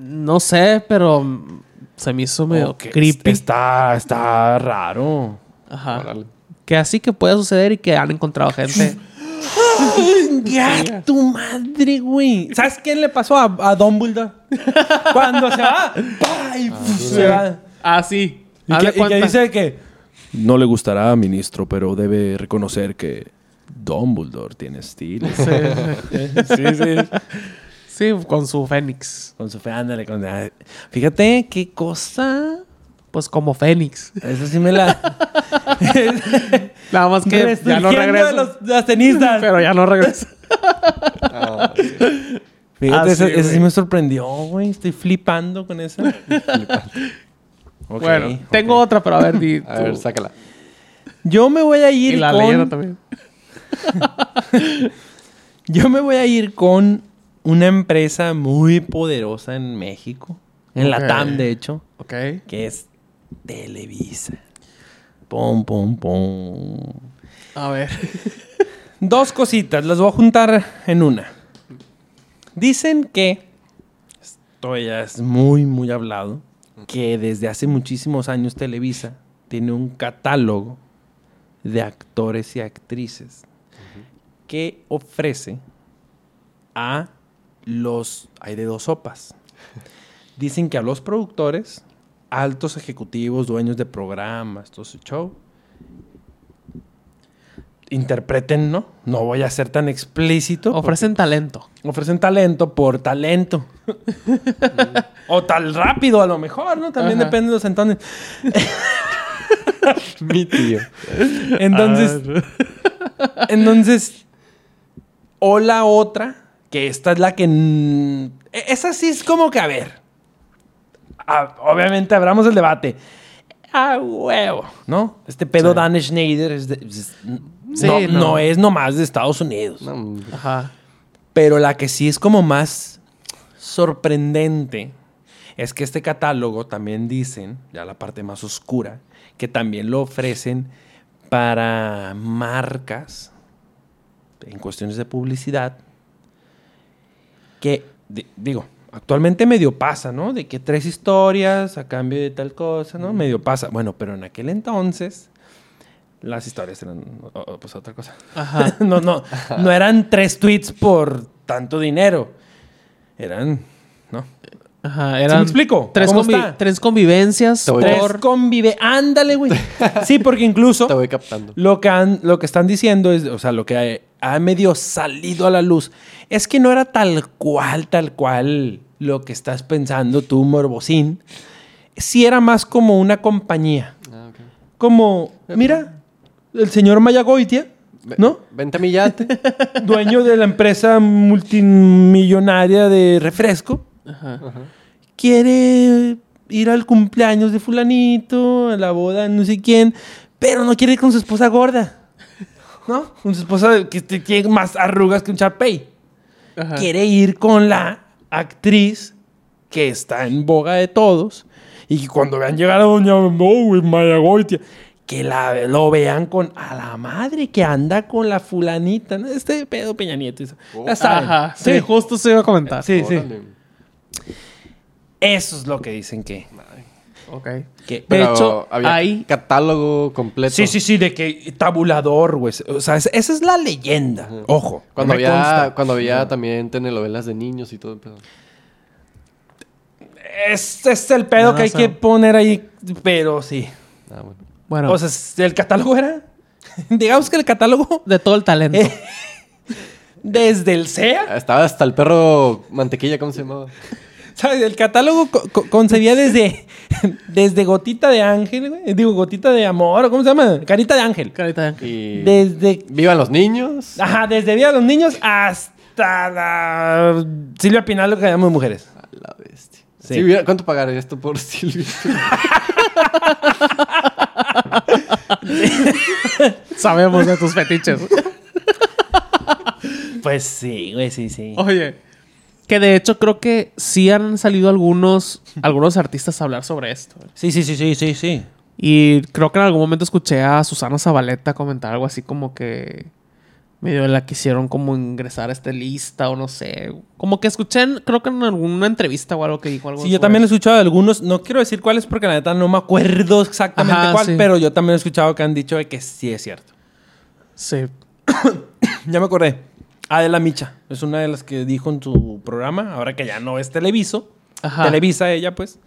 No sé, pero se me hizo medio Ok, creepy. Está, está raro. Ajá. Órale. Que así que puede suceder y que han encontrado gente. ¡Ya, tu madre, güey! ¿Sabes qué le pasó a, a Dumbledore? Cuando se va, ¡pa! y se va. ah, sí. Y que, y que dice que no le gustará, ministro, pero debe reconocer que Dumbledore tiene estilo. sí, sí. Sí, con su Fénix. Con su ándale. Con, fíjate qué cosa. Pues como Fénix. Eso sí me la. Nada más que ya no regresa. de los, de las tenistas. Pero ya no regresa. Ah, Fíjate, Ah, sí, ese sí me sorprendió, güey. Estoy flipando con eso. Ok, bueno, tengo otra, pero a ver, di a ver, sácala. Yo me voy a ir Y la con. leyenda también. Yo me voy a ir con una empresa muy poderosa en México. En la. TAM, de hecho. Ok. Que es Televisa. Pum, pum, pum. A ver. Dos cositas, las voy a juntar en una. Dicen que, esto ya es muy, muy hablado, que desde hace muchísimos años Televisa tiene un catálogo de actores y actrices que ofrece a los... Hay de dos sopas. Dicen que a los productores, altos ejecutivos, dueños de programas, todo ese show, interpreten, ¿no? No voy a ser tan explícito. Ofrecen talento. Ofrecen talento por talento. o tal rápido a lo mejor, ¿no? También Ajá. depende de los entonces. Mi tío. Entonces, Ah, entonces, o la otra, que esta es la que... e- Esa sí es como que, a ver, a- obviamente abramos el debate. A huevo, ¿no? Este pedo Sí. Dan Schneider es de- es- Sí, no, no. no es nomás de Estados Unidos. No, Ajá. Pero la que sí es como más sorprendente es que este catálogo también dicen, ya la parte más oscura, que también lo ofrecen para marcas en cuestiones de publicidad que, di- digo, actualmente medio pasa, ¿no? De que tres historias a cambio de tal cosa, ¿no? Medio pasa. Bueno, pero en aquel entonces las historias eran pues otra cosa. Ajá. no, no, no eran tres tweets por tanto dinero. Eran, ¿no? Ajá. ¿Sí Eran me explico? Tres, ¿Cómo convi- está? tres convivencias Te voy- Tres por... convive. Ándale, güey. Sí, porque incluso te voy captando. lo que, han, lo que están diciendo es, o sea, lo que ha, ha medio salido a la luz es que no era tal cual, tal cual lo que estás pensando tú, Morbosín. Sí era más como una compañía. Ah, ok. Como, mira, el señor Mayagoitia, ¿no? Vente a mi yate. dueño de la empresa multimillonaria de refresco, Ajá. quiere ir al cumpleaños de fulanito, a la boda de no sé quién, pero no quiere ir con su esposa gorda. ¿No? Con su esposa que tiene más arrugas que un. Ajá. Quiere ir con la actriz que está en boga de todos y que cuando vean llegar a Doña güey, Mayagoitia, que la, lo vean con a la madre que anda con la fulanita, ¿no? este pedo Peña Nieto. Ya saben. Ajá. Sí, justo se iba a comentar. Sí, sí. Eso es lo que dicen que. Ok. que- De Pero hecho, había hay- catálogo completo. sí, sí, sí, de que tabulador, güey. O sea, es- esa es la leyenda. Ojo. Cuando había, consta. cuando había también telenovelas de niños y todo. el pedo. Ese es el pedo No, que hay o sea- que poner ahí, pero sí. Ah, bueno. Bueno, O sea, el catálogo era. Digamos que el catálogo, de todo el talento. Eh. desde el SEA, Estaba hasta el perro mantequilla, ¿cómo se llamaba? ¿sabes? El catálogo co- co- concebía desde, desde gotita de ángel, güey. Digo, gotita de amor, ¿o ¿cómo se llama? Carita de ángel. Carita de ángel. Y Desde. vivan los niños. Ajá, desde Vida a los Niños hasta la. Silvia Pinal, lo que llamamos mujeres. A la bestia. Sí. Sí, mira, ¿Cuánto pagaré esto por Silvia? Sabemos de tus fetiches. Pues sí, güey, sí, sí. Oye, que de hecho creo que sí han salido algunos, algunos artistas a hablar sobre esto. Sí, sí, sí, sí, sí, sí. Y creo que en algún momento escuché a Susana Zabaleta comentar algo así como que medio la quisieron como ingresar a esta lista o no sé. Como que escuché, en- creo que en alguna entrevista o algo que dijo algo. Sí, yo también he escuchado de algunos, no quiero decir cuáles porque la neta no me acuerdo exactamente Ajá, cuál, sí. pero yo también he escuchado que han dicho de que sí es cierto. Sí. Ya me acordé. Adela Micha es una de las que dijo en su programa, ahora que ya no es Televiso. Ajá. Televisa ella, pues.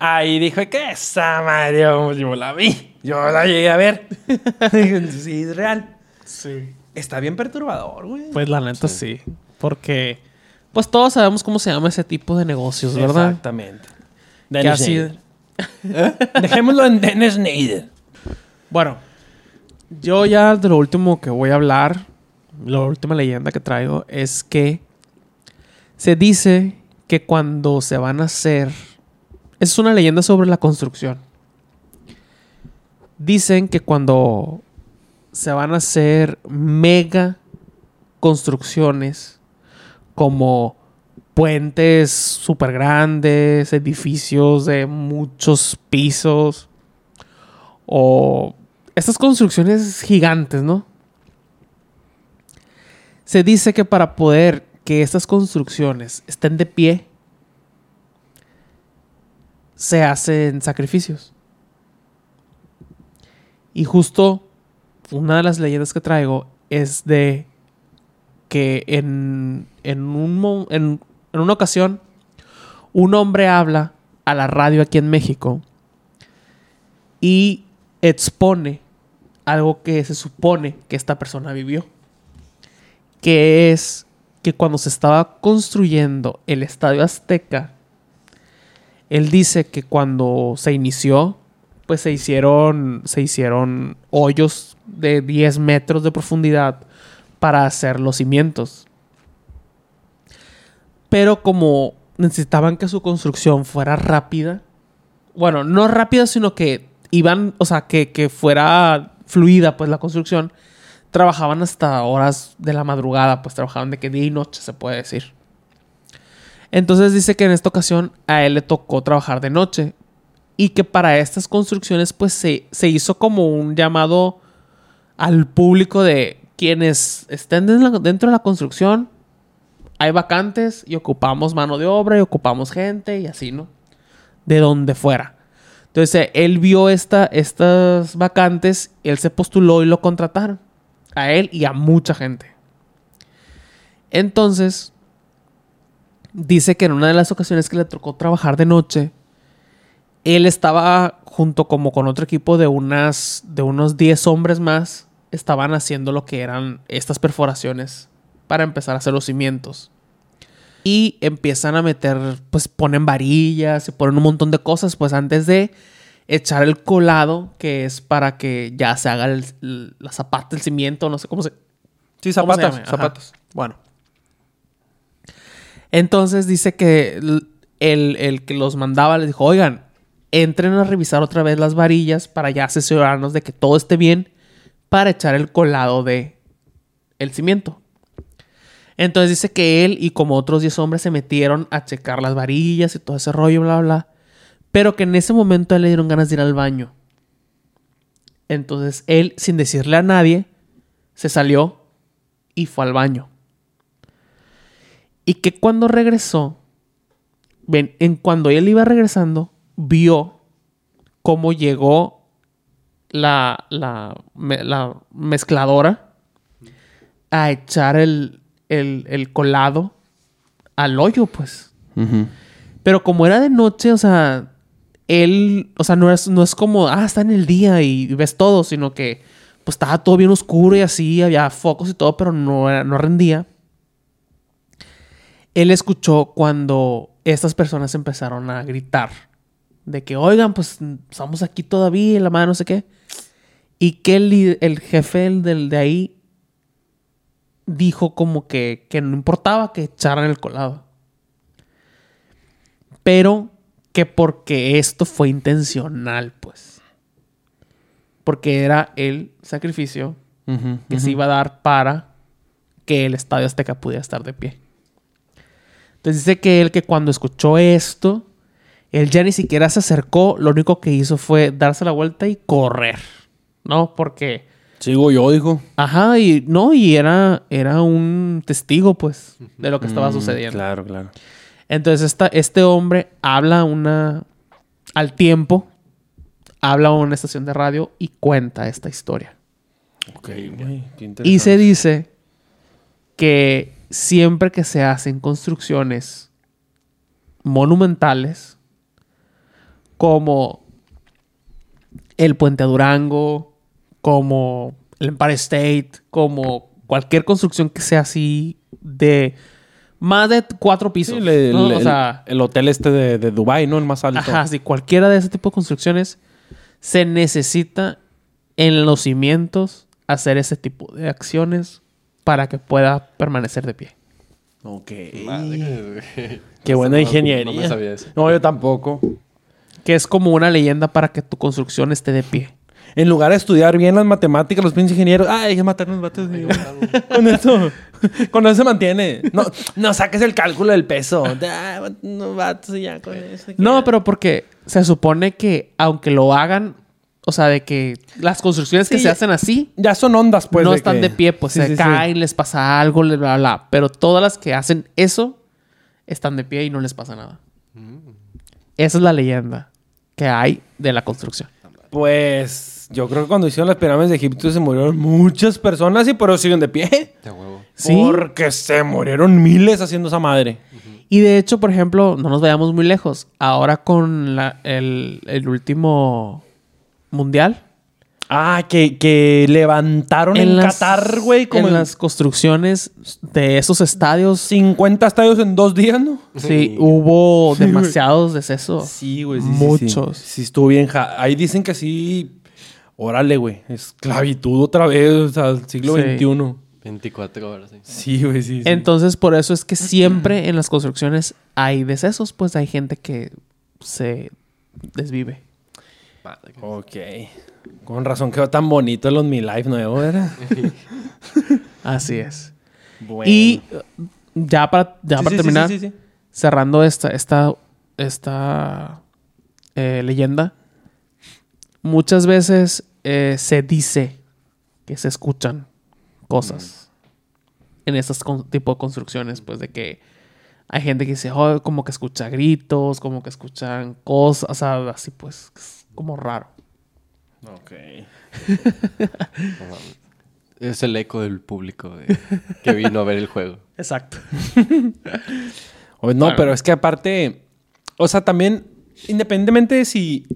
Ahí dijo que esa madre, yo la vi. Yo la llegué a ver. Dije, sí, es real. Sí. Está bien perturbador, güey. Pues la neta sí. Porque, pues todos sabemos cómo se llama ese tipo de negocios, ¿verdad? Exactamente. Dennis así- Schneider. Dejémoslo en Dennis Schneider. Bueno, yo ya de lo último que voy a hablar, la última leyenda que traigo es que se dice que cuando se van a hacer... Es una leyenda sobre la construcción. Dicen que cuando se van a hacer mega construcciones como puentes súper grandes, edificios de muchos pisos o estas construcciones gigantes, ¿no? Se dice que para poder que estas construcciones estén de pie, se hacen sacrificios. Y justo una de las leyendas que traigo es de que en, en, un, en, en una ocasión un hombre habla a la radio aquí en México y expone algo que se supone que esta persona vivió. Que es que cuando se estaba construyendo el Estadio Azteca, él dice que cuando se inició, pues se hicieron, se hicieron hoyos de 10 metros de profundidad para hacer los cimientos. Pero como necesitaban que su construcción fuera rápida, bueno, no rápida, sino que iban, o sea, que, que fuera fluida, pues la construcción, trabajaban hasta horas de la madrugada, pues trabajaban de que día y noche, se puede decir. Entonces dice que en esta ocasión a él le tocó trabajar de noche y que para estas construcciones pues se, se hizo como un llamado al público de quienes estén dentro de la construcción, hay vacantes y ocupamos mano de obra y ocupamos gente y así, ¿no? De donde fuera. Entonces él vio esta, estas vacantes, él se postuló y lo contrataron. A él y a mucha gente. Entonces, dice que en una de las ocasiones que le tocó trabajar de noche, él estaba junto como con otro equipo de unas de unos 10 hombres más, estaban haciendo lo que eran estas perforaciones para empezar a hacer los cimientos. Y empiezan a meter, pues ponen varillas, se ponen un montón de cosas, pues antes de echar el colado, que es para que ya se haga el- el- la zapata, el cimiento, no sé cómo se, Sí, ¿Cómo se zapatos. Bueno. Entonces dice que el, el que los mandaba les dijo, oigan, entren a revisar otra vez las varillas para ya asesorarnos de que todo esté bien para echar el colado de el cimiento. Entonces dice que él y como otros 10 hombres se metieron a checar las varillas y todo ese rollo, bla, bla. Pero que en ese momento a él le dieron ganas de ir al baño. Entonces él, sin decirle a nadie, se salió y fue al baño. Y que cuando regresó, ven, en cuando él iba regresando, vio cómo llegó la, la, me- la mezcladora a echar el, el- el colado al hoyo, pues. Pero como era de noche, o sea, él, o sea, no es, no es como, ah, está en el día y ves todo, sino que pues estaba todo bien oscuro y así, había focos y todo, pero no, no rendía. Él escuchó cuando estas personas empezaron a gritar de que, oigan, pues estamos aquí todavía, la madre no sé qué. Y que el, el jefe el del, de ahí dijo como que, que no importaba que echaran el colado. Pero que porque esto fue intencional, pues. Porque era el sacrificio que se iba a dar para que el Estadio Azteca pudiera estar de pie. Entonces dice que él que cuando escuchó esto, él ya ni siquiera se acercó, lo único que hizo fue darse la vuelta y correr, ¿no? Porque, Sigo yo, dijo. ajá, y no, y era, era un testigo, pues, de lo que estaba Mm, sucediendo. Claro, claro. Entonces esta, este hombre habla una al tiempo, habla a una estación de radio y cuenta esta historia. Ok, güey. qué Y se dice que siempre que se hacen construcciones monumentales, como el Puente a Durango, como el Empire State, como cualquier construcción que sea así de más de cuatro pisos. Sí, le- ¿no? le- o sea, el, el hotel este de, de Dubai, ¿no? El más alto. Ajá, sí, cualquiera de ese tipo de construcciones se necesita en los cimientos hacer ese tipo de acciones para que pueda permanecer de pie. Ok. Madre, Qué buena ingeniería. No me sabía eso. No, yo tampoco. Que es como una leyenda para que tu construcción esté de pie. En lugar de estudiar bien las matemáticas, los pinches ingenieros, ay, hay que matar unos vatos. digo, con eso, con eso se mantiene. No, no saques el cálculo del peso. Unos vatos y ya con eso. No, pero porque se supone que aunque lo hagan, o sea, de que las construcciones que se ya- hacen así Ya son ondas, pues. no de están que- de pie, pues Sí, se sí, sí. caen, les pasa algo, bla, bla, bla. Pero todas las que hacen eso están de pie y no les pasa nada. Esa es la leyenda que hay de la construcción. Pues yo creo que cuando hicieron las pirámides de Egipto se murieron muchas personas y por eso siguen de pie. De huevo. Sí. Porque se murieron miles haciendo esa madre. Y de hecho, por ejemplo, no nos vayamos muy lejos. Ahora con la- el, el último mundial. Ah, que, que levantaron en, las- Qatar, güey, como en en las construcciones de esos estadios. 50 estadios en dos días, ¿no? Sí, hubo Sí, güey. demasiados decesos. Sí, güey. Sí, Muchos. Sí, Sí, estuvo bien. ja- Ahí dicen que sí. Órale, güey. Esclavitud otra vez, o sea, el siglo Sí. XXI. 24 horas. sí. Sí, güey, sí. sí. Entonces, por eso es que siempre en las construcciones hay decesos, pues hay gente que se desvive. Ok. Con razón quedó tan bonito el On Me Life nuevo, ¿verdad? Así es. Bueno. Y uh, ya para, ya Sí, para sí, terminar, sí, sí, sí. cerrando esta, esta, esta eh, leyenda, muchas veces eh, se dice que se escuchan cosas en estos tipo de construcciones, pues de que hay gente que dice, oh, como que escucha gritos, como que escuchan cosas, o sea, así pues, es como raro. Ok. Es el eco del público de- que vino a ver el juego. Exacto. O- no, Bueno. pero es que aparte, o sea, también, independientemente de si,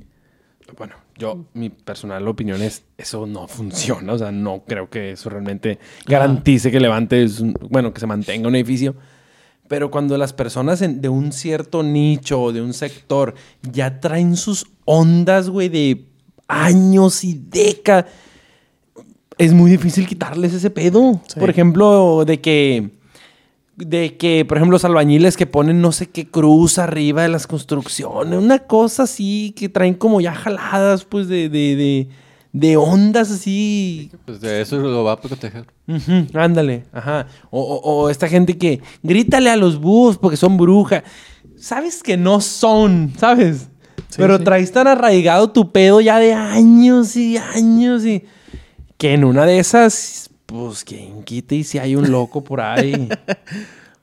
bueno, yo, mi personal opinión es, eso no funciona, o sea, no creo que eso realmente garantice que levantes, un- bueno, que se mantenga un edificio. Pero cuando las personas en- de un cierto nicho o de un sector ya traen sus ondas, güey, de años y décadas, es muy difícil quitarles ese pedo. Sí. Por ejemplo, de que de que, por ejemplo, los albañiles que ponen no sé qué cruz arriba de las construcciones, una cosa así que traen como ya jaladas, pues, de, de, de, de ondas así. Pues de eso lo va a proteger. Ándale, ajá. O, o- o esta gente que grítale a los búhos porque son brujas. Sabes que no son, ¿sabes? pero sí. traes tan arraigado tu pedo ya de años y años y que en una de esas, pues, quien quite y si hay un loco por ahí.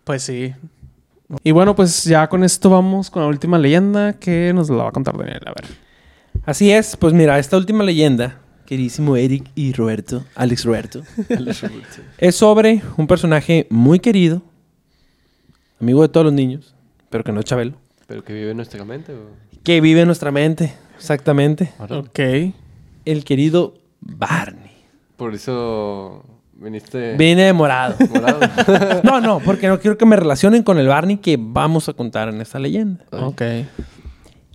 Pues sí. Y bueno, pues ya con esto vamos con la última leyenda que nos la va a contar Daniel. A ver. Así es, pues mira, esta última leyenda, queridísimo Eric y Roberto, Alex Roberto, es sobre un personaje muy querido, amigo de todos los niños, pero que no es Chabelo, ¿Pero que vive en nuestra mente? o? que vive en nuestra mente, exactamente, Ok. el querido Barney. Por eso viniste Viene de morado. morado. No, no, porque no quiero que me relacionen con el Barney que vamos a contar en esta leyenda. Ok.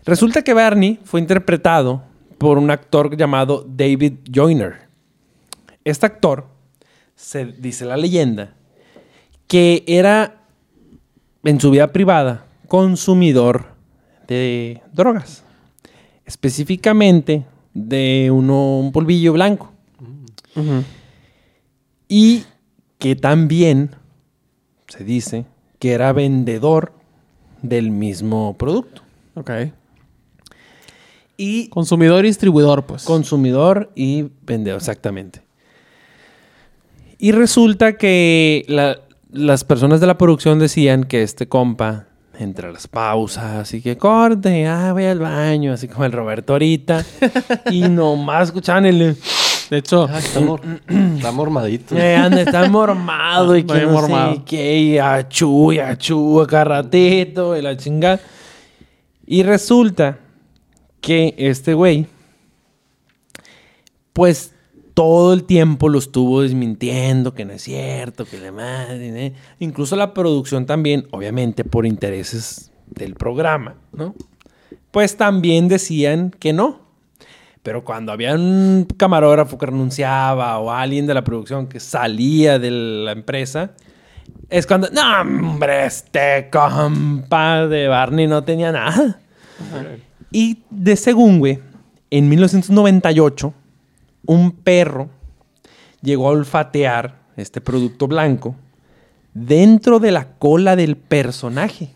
Resulta que Barney fue interpretado por un actor llamado David Joyner. Este actor, se dice la leyenda, que era en su vida privada consumidor de drogas. Específicamente de uno, un polvillo blanco. Ujú. Y que también se dice que era vendedor del mismo producto. Ok. Y Consumidor y distribuidor, pues. consumidor y vendedor, exactamente. Y resulta que la- las personas de la producción decían que este compa, entre las pausas, y que corte, ah, voy al baño, así como el Roberto ahorita, y nomás escuchaban el... De hecho, Ah, está, mor- está mormadito. Eh, anda, está mormado y que no mormado. sé qué, y achú, y achú, acá ratito, y la chingada. Y resulta que este güey, pues todo el tiempo lo estuvo desmintiendo, que no es cierto, que la madre, ¿eh? incluso la producción también, obviamente por intereses del programa, ¿no? Pues también decían que no. Pero cuando había un camarógrafo que renunciaba o alguien de la producción que salía de la empresa, es cuando, no, hombre, este compa de Barney no tenía nada. Y de según, güey, en 1998, un perro llegó a olfatear este producto blanco dentro de la cola del personaje.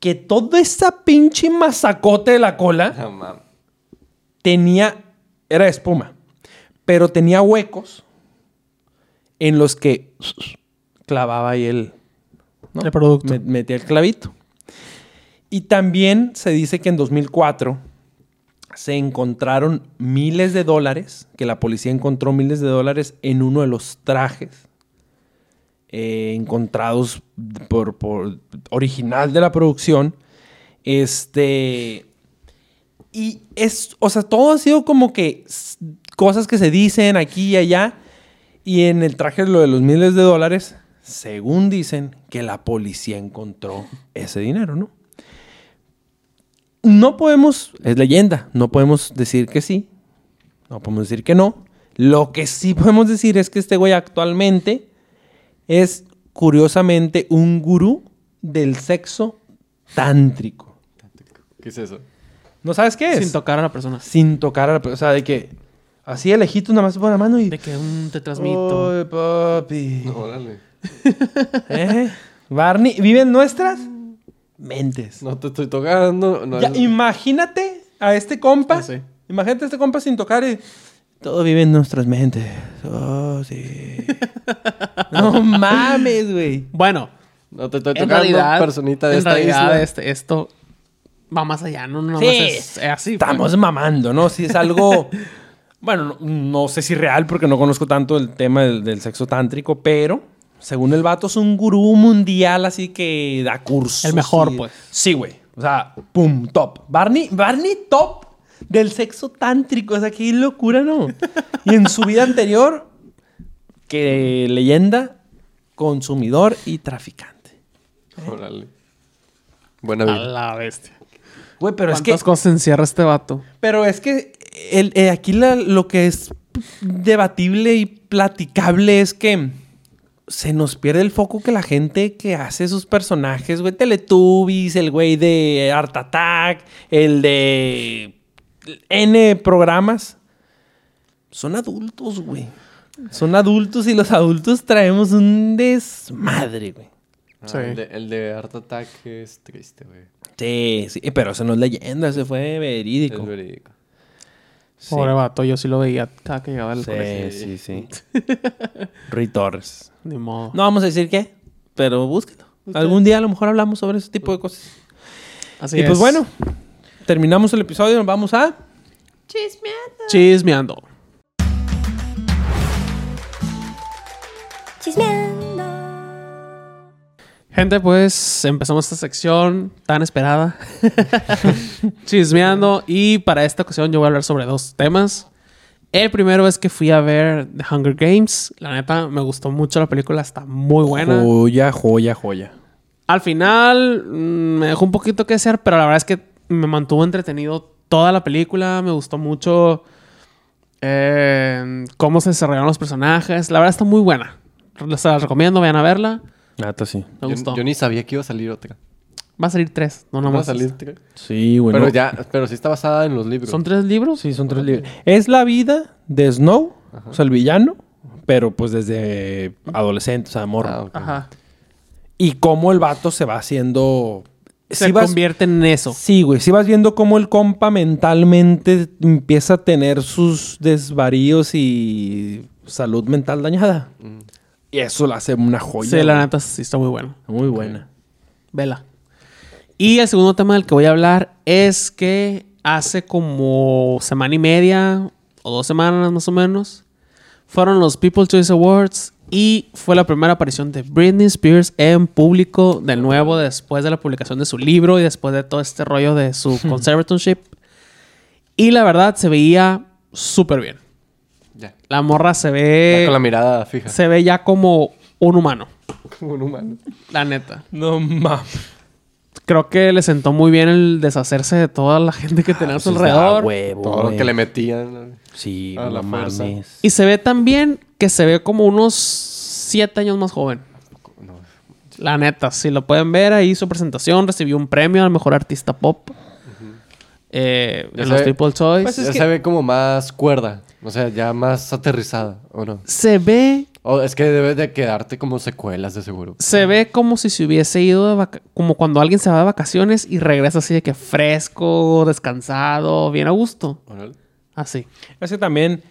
Que toda esa pinche mazacote de la cola No. Tenía, era espuma, pero tenía huecos en los que clavaba ahí el, ¿no? El producto. Me- metía el clavito. Y también se dice que en 2004 se encontraron miles de dólares, que la policía encontró miles de dólares en uno de los trajes eh, encontrados por, por original de la producción. Este. Y es, o sea, todo ha sido como que cosas que se dicen aquí y allá. Y en el traje lo de los miles de dólares, según dicen que la policía encontró ese dinero, ¿no? No podemos, es leyenda, no podemos decir que sí, no podemos decir que no. Lo que sí podemos decir es que este güey actualmente es curiosamente un gurú del sexo tántrico. ¿Qué es eso? ¿No sabes qué es? sin tocar a la persona. Sin tocar a la persona. O sea, de que así el lejito nada más se pone la mano y... De que un te transmito. Ay, papi. No, órale. ¿Eh? Barney, ¿viven nuestras mentes? No te estoy tocando. No, Ya, imagínate a este compa. Ya sé. Imagínate a este compa sin tocar y... Todo vive en nuestras mentes. Oh, sí. no mames, güey. Bueno, no te estoy en tocando, realidad, personita de en esta realidad isla. este- esto va más allá, no, no, Sí. es, es así. Estamos pues. mamando, ¿no? Si es algo... bueno, no, no sé si real porque no conozco tanto el tema del, del sexo tántrico, pero según el vato es un gurú mundial así que da cursos. El mejor, y- pues. Sí, güey. O sea, pum, top. Barney, Barney top del sexo tántrico. O sea, qué locura, ¿no? Y en su vida anterior, que leyenda, consumidor y traficante. Órale. Buena A vida. la bestia. Güey, pero es que... ¿Cuántas cosas encierra este vato? Pero es que el- eh, aquí la- lo que es debatible y platicable es que se nos pierde el foco que la gente que hace esos personajes, güey, Teletubbies, el güey de Art Attack, el de N programas, son adultos, güey. Son adultos y los adultos traemos un desmadre, güey. Ah, Sí. El, de, el de Art Attack es triste, güey. Sí, sí, pero eso no es leyenda, ese fue verídico. Es verídico. Sí. Pobre vato, yo sí lo veía cada que llegaba al colegio. Sí, sí, sí. Rui Torres. Ni modo. No vamos a decir qué, pero búsquelo. Algún día a lo mejor hablamos sobre ese tipo de cosas. Así y pues es. bueno, terminamos el episodio, nos vamos a... Chismeando. Gente, pues empezamos esta sección tan esperada. Chismeando. Y para esta ocasión yo voy a hablar sobre dos temas. El primero es que fui a ver The Hunger Games. La neta, me gustó mucho la película, está muy buena. Joya, joya, joya. Al final mm, me dejó un poquito que desear, pero la verdad es que me mantuvo entretenido toda la película. Me gustó mucho eh, cómo se desarrollaron los personajes. La verdad está muy buena. Se la recomiendo, vayan a verla. Nata, sí. Me Yo, gustó. yo ni sabía que iba a salir otra. Va a salir tres, no ¿No va a nomás. salir tres? Sí, bueno. Pero ya, pero sí está basada en los libros. ¿Son tres libros? Sí, son tres libros. Es la vida de Snow, o sea, el villano, pero pues desde adolescente, o sea, morro. Ah, ok. Ajá. Y cómo el vato se va haciendo... Se Sí vas- convierte en eso. Sí, güey. Si vas viendo cómo el compa mentalmente empieza a tener sus desvaríos y salud mental dañada. Mm. Y eso lo hace una joya. Sí, la neta sí está muy bueno. Muy buena. Vela. Y el segundo tema del que voy a hablar es que hace como semana y media o dos semanas más o menos fueron los People's Choice Awards y fue la primera aparición de Britney Spears en público de nuevo después de la publicación de su libro y después de todo este rollo de su conservatorship. Y la verdad se veía súper bien. Ya. La morra se Ya ve con la mirada fija. se ve ya como un humano, Como un humano. la neta. No mames. Creo que le sentó muy bien el deshacerse de toda la gente que tenía a su alrededor. huevo, Todo lo que le metían. Sí, a la fuerza. mames. Y se ve tan bien que se ve como unos siete años más joven. No. La neta, si lo pueden ver ahí su presentación, recibió un premio al mejor artista pop. eh, Ya en los sabe- People's Choice. Pues es ya que- se ve como más cuerda. O sea, ya más aterrizada, ¿o no? Se ve, O es que debe de quedarte como secuelas de seguro. se ve como si se hubiese ido de vaca- como cuando alguien se va de vacaciones y regresa así de que fresco, descansado, bien a gusto. Órale. Así. Es que también,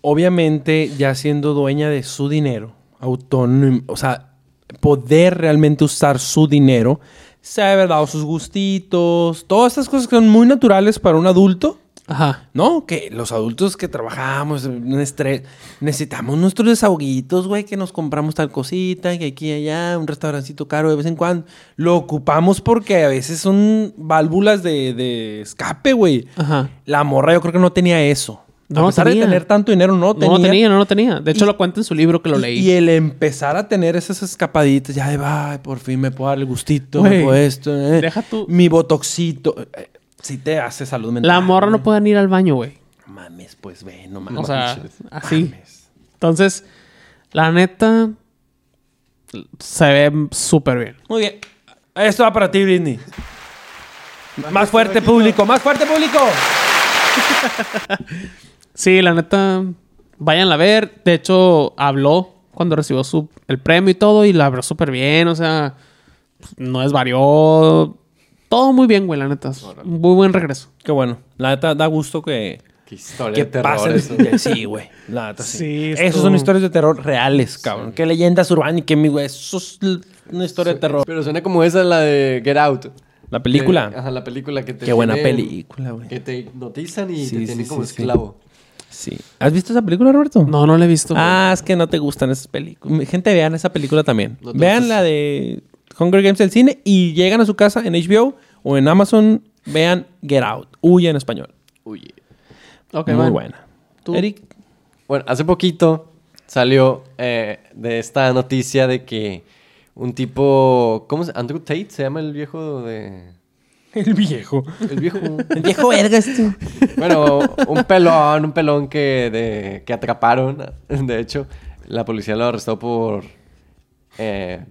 obviamente, ya siendo dueña de su dinero, autónomo, o sea, poder realmente usar su dinero, se ha dado sus gustitos, todas estas cosas que son muy naturales para un adulto, Ajá. ¿no? Que los adultos que trabajamos, un estrés, necesitamos nuestros desahoguitos, güey, que nos compramos tal cosita, que aquí y allá, un restaurancito caro de vez en cuando. Lo ocupamos porque a veces son válvulas de, de escape, güey. Ajá. La morra yo creo que no tenía eso. No a pesar tenía. de tener tanto dinero, no, No tenía. lo tenía, no lo tenía. De hecho, Y- lo cuenta en su libro que lo leí. Y, el empezar a tener esas escapaditas, ya de, ay, por fin me puedo dar el gustito, me puedo esto, eh, deja tú- mi botoxito. eh, sí te hace salud mental. La morra no güey. puede ir al baño, güey. No Mames, pues ve, no mames. O sea, así. Entonces, la neta, se ve súper bien. Muy bien. Esto va para ti, Britney. Más fuerte, público. Más fuerte, público. Sí, la neta, váyanla a ver. De hecho, habló cuando recibió su, el premio y todo y la habló súper bien. O sea, no desvarió. Todo muy bien, güey, la neta. Muy buen regreso. Qué bueno. La neta da gusto que, Qué historia que de terror pasen. eso. Sí, güey. La neta sí. Sí, Esas son historias de terror reales, cabrón. Qué leyendas urbanas y qué mi güey. Eso es una historia de terror. Pero suena como esa la de Get Out. La película. Que- ajá, la película que te Qué buena tienen- película, güey. Que te hipnotizan y Sí, te sí, tienen sí, como sí. esclavo. Sí. ¿Has visto esa película, Roberto? No, no la he visto. güey. Ah, es que no te gustan esas películas. Gente, vean esa película también. No vean gustas. la de Hunger Games del cine y llegan a su casa en HBO o en Amazon. Vean Get Out. Huye en español. Uy. Ok, Muy buena. ¿Tú? Eric. Bueno, hace poquito salió eh, de esta noticia de que un tipo. ¿Cómo se Andrew Tate se llama el viejo de. El viejo. El viejo. El viejo verga este. bueno, un pelón, un pelón que, de, que atraparon. De hecho, la policía lo arrestó por. eh,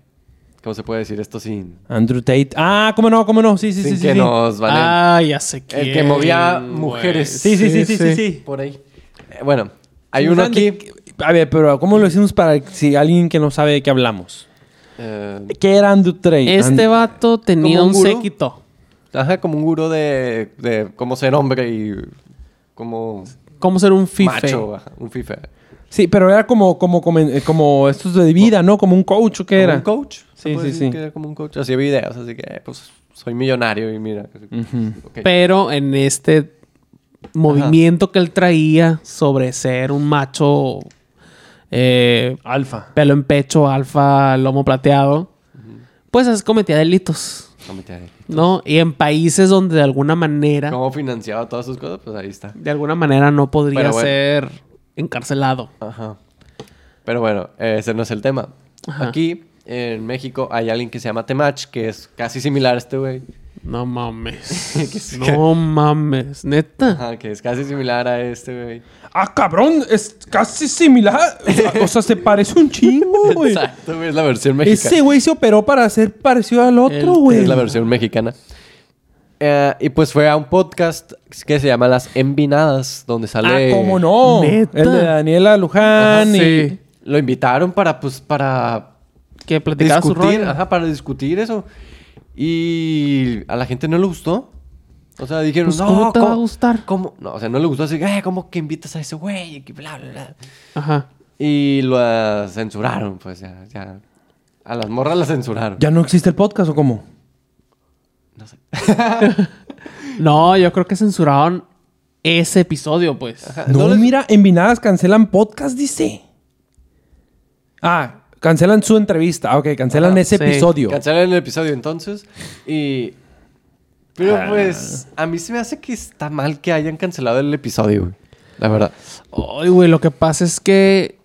¿Cómo se puede decir esto sin. Andrew Tate. Ah, cómo no, cómo no. Sí, sí, sin sí, que sí. nos van Ah, ya sé quién. El que movía mujeres. Sí, sí, sí, sí, sí, sí. Por ahí. Eh, bueno, hay uno ¿saben de aquí. A ver, pero ¿cómo lo decimos para si alguien que no sabe de qué hablamos? Eh, ¿Qué era Andrew Tate? Este And- vato tenía ¿Como un un séquito. ajá, como un gurú de, de cómo ser hombre y como ¿Cómo ser un fife? macho, ajá, un fife. Sí, pero era como, como, como, eh, como estos de vida, ¿no? Como un coach o qué Como era. un coach. Sí, se puede sí, decir sí. que era como un coach. Hacía videos, así que, pues, soy millonario y mira. Pero en este movimiento que él traía sobre ser un macho eh, Alfa. pelo en pecho, alfa, lomo plateado, pues es- cometía delitos, No me tiene- ¿no? Y en países donde de alguna manera, ¿Cómo financiaba todas sus cosas? Pues ahí está. de alguna manera no podría bueno. ser encarcelado. Ajá. Pero bueno, ese no es el tema. Ajá. Aquí, en México, hay alguien que se llama Temach, que es casi similar a este güey. No mames. es no mames. Neta. Ajá, que es casi similar a este güey. Ah, cabrón, es casi similar. O sea, o sea, se parece un chingo, güey. Exacto, güey, es la versión mexicana. Ese güey se operó para ser parecido al otro, El- güey. Es la versión mexicana. Eh, y pues fue a un podcast que se llama Las Envinadas, donde Ah, sale... cómo no. ¿Neta? El de Daniela Luján y... Sí. Lo invitaron para, pues, para Que platicaba su discutir, rollo. ajá, para discutir eso. Y a la gente no le gustó. O sea, dijeron, Pues, no, ¿cómo te va a gustar? ¿Cómo? No, o sea, no le gustó así, eh, ¿cómo que invitas a ese güey? Y bla, bla, bla. Ajá. Y lo ah, censuraron, pues ya, ya. A las morras las censuraron. ¿Ya no existe el podcast o cómo? No sé. No, yo creo que censuraron ese episodio, pues. Ajá, No, les- mira, en Vinadas cancelan podcast, dice. Ah, cancelan su entrevista. Ah, ok, cancelan ese sí. episodio. Cancelaron el episodio entonces. Y. Pero Ah. pues, a mí se me hace que está mal que hayan cancelado el episodio, güey. La verdad. Ay, güey, lo que pasa es que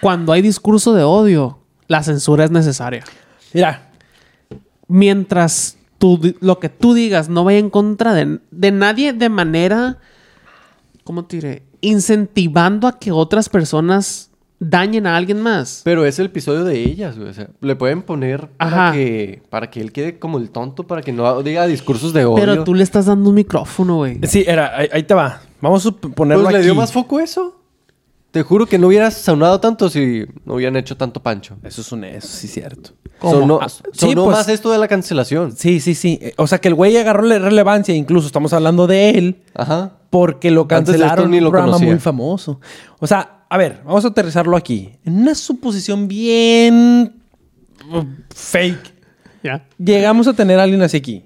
cuando hay discurso de odio, la censura es necesaria. Mira, Mientras tú, lo que tú digas no vaya en contra de, de nadie de manera, ¿cómo te diré? Incentivando a que otras personas dañen a alguien más. Pero es el episodio de ellas, güey. O sea, le pueden poner para que, para que él quede como el tonto, para que no diga discursos de odio. Pero tú le estás dando un micrófono, güey. sí, era, ahí, ahí te va. Vamos a sup- ponerlo Pues le aquí. dio más foco eso. Te juro que no hubiera sonado tanto si no hubieran hecho tanto pancho. Eso es un... Eso sí cierto. ¿Cómo? Sonó, Ah, sí, sonó pues- más esto de la cancelación. Sí, sí, sí. Eh, O sea, que el güey agarró la relevancia. Incluso estamos hablando de él. Ajá. Porque lo Antes de esto cancelaron ni lo un programa conocía. muy famoso. O sea, a ver, vamos a aterrizarlo aquí. En una suposición bien uh, fake. Ya. Llegamos a tener a alguien así aquí.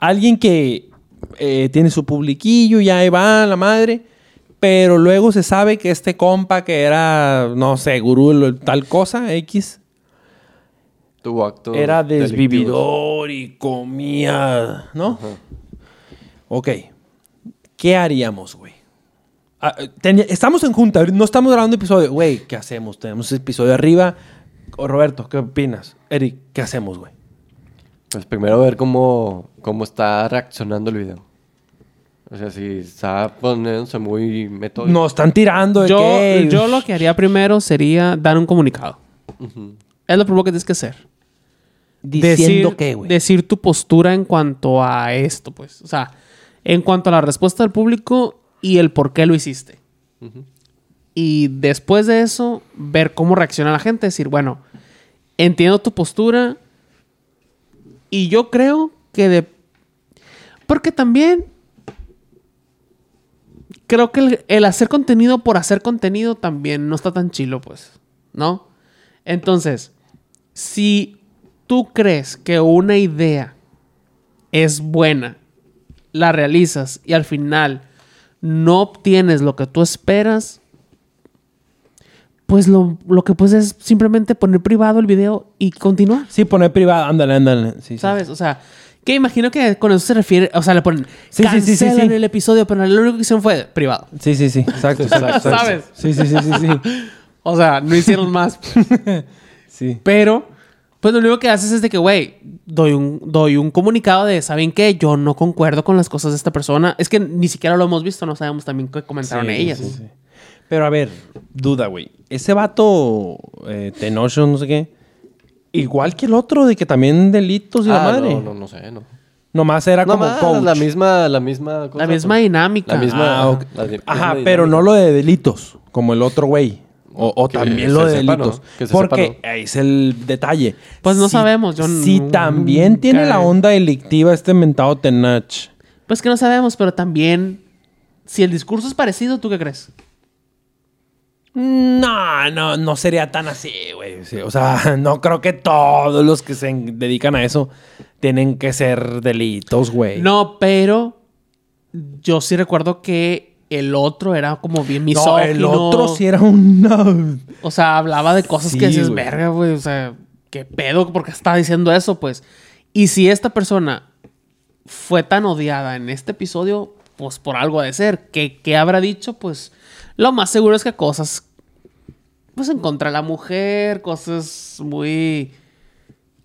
Alguien que eh, tiene su publiquillo, ya ahí va la madre. Pero luego se sabe que este compa que era, no sé, gurú, tal cosa, X, Tuvo acto. era desvividor y comía, ¿no? Ok. ¿Qué haríamos, güey? Ah, estamos en junta, no estamos grabando episodio. Güey, ¿qué hacemos? Tenemos episodio arriba. O Roberto, ¿qué opinas? Eric, ¿qué hacemos, güey? Pues primero ver cómo, cómo está reaccionando el video. O sea, si está poniéndose muy metódico. Nos están tirando de Yo, que... yo lo que haría primero sería dar un comunicado. Ujú. Es lo primero que tienes que hacer. Diciendo decir, qué, güey. Decir tu postura en cuanto a esto, pues. O sea, en cuanto a la respuesta del público y el por qué lo hiciste. Ujú. Y después de eso, ver cómo reacciona la gente. Decir, bueno, entiendo tu postura. Y yo creo que de... Porque también... Creo que el, el hacer contenido por hacer contenido también no está tan chilo, pues. ¿No? Entonces, si tú crees que una idea es buena, la realizas y al final no obtienes lo que tú esperas, pues lo, lo que puedes es simplemente poner privado el video y continuar. Sí, poner privado. Ándale, ándale. Sí, sí. ¿Sabes? O sea, que imagino que con eso se refiere, o sea, le ponen Sí, sí, sí, sí, cancelan el episodio, pero lo único que hicieron fue privado. Sí, sí, sí. Exacto, exacto, exacto. ¿Sabes? Sí, sí, sí, sí, sí. O sea, no hicieron más. Sí. Pero, pues lo único que haces es de que, güey, doy un, doy un comunicado de, ¿saben qué? Yo no concuerdo con las cosas de esta persona. Es que ni siquiera lo hemos visto, no sabemos también qué comentaron ellas. sí, sí. Pero a ver, duda, güey. Ese vato, eh, no sé qué, igual que el otro, de que también delitos y la Ah, madre. No, no, no sé, no. Nomás era No como más, coach. la misma, la misma cosa, La misma dinámica. La misma. Ah, la Ajá, misma pero no lo de delitos, como el otro güey. O, también se lo de sepa, delitos. ¿no? Porque sepa, ahí es el detalle. Pues no Si- sabemos, yo Si nunca también tiene la onda delictiva este mentado Tenach. Pues que no sabemos, pero también. Si el discurso es parecido, ¿tú qué crees? No, no, no sería tan así, güey. Sí, o sea, no creo que todos los que se dedican a eso tienen que ser delitos, güey. No, pero. Yo sí recuerdo que el otro era como bien No, misógino. el otro sí era un... O sea, hablaba de cosas Sí, que dices, güey. verga, güey. O sea, ¿qué pedo? ¿Por qué está diciendo eso? Pues. Y si esta persona fue tan odiada en este episodio, pues por algo ha de ser. ¿Qué, qué habrá dicho? Pues lo más seguro es que cosas. Pues en contra de la mujer, cosas muy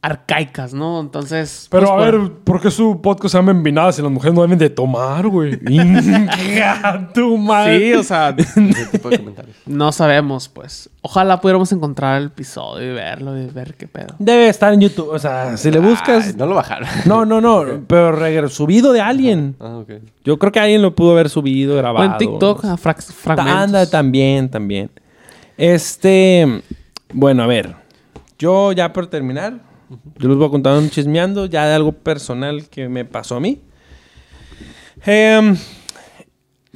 arcaicas, ¿no? Entonces. Pero pues, a ver, ¿por qué su podcast se llama Envinadas y las mujeres no deben de tomar, güey? Tu madre. Sí, o sea, Ese tipo de comentarios. no sabemos, pues. Ojalá pudiéramos encontrar el episodio y verlo y ver qué pedo. Debe estar en YouTube. O sea, si le buscas... Ay, no lo bajaron. No, no, no. Pero regre- subido de alguien. Ah, ok. Yo creo que alguien lo pudo haber subido, O grabado. en TikTok, a frac- fragmentos. Anda, también, también. Este, bueno, a ver. Yo ya por terminar, yo les voy a contar un chismeando ya de algo personal que me pasó a mí. Em,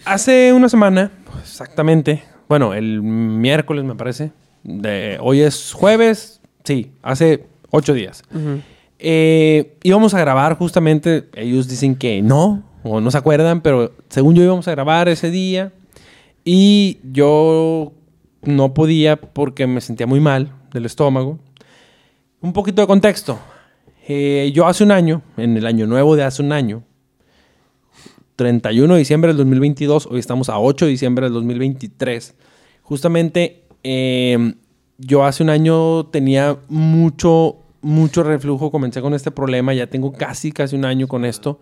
hace una semana, exactamente, bueno, el miércoles me parece, de, hoy es jueves, sí, hace ocho días. Ujú. Eh, íbamos a grabar justamente, ellos dicen que no, o no se acuerdan, pero según yo íbamos a grabar ese día y yo no podía porque me sentía muy mal del estómago. Un poquito de contexto. Eh, yo hace un año, en el año nuevo de hace un año, 31 de diciembre del 2022, hoy estamos a 8 de diciembre del 2023, justamente eh, yo hace un año tenía mucho, mucho reflujo, comencé con este problema, ya tengo casi, casi un año con esto,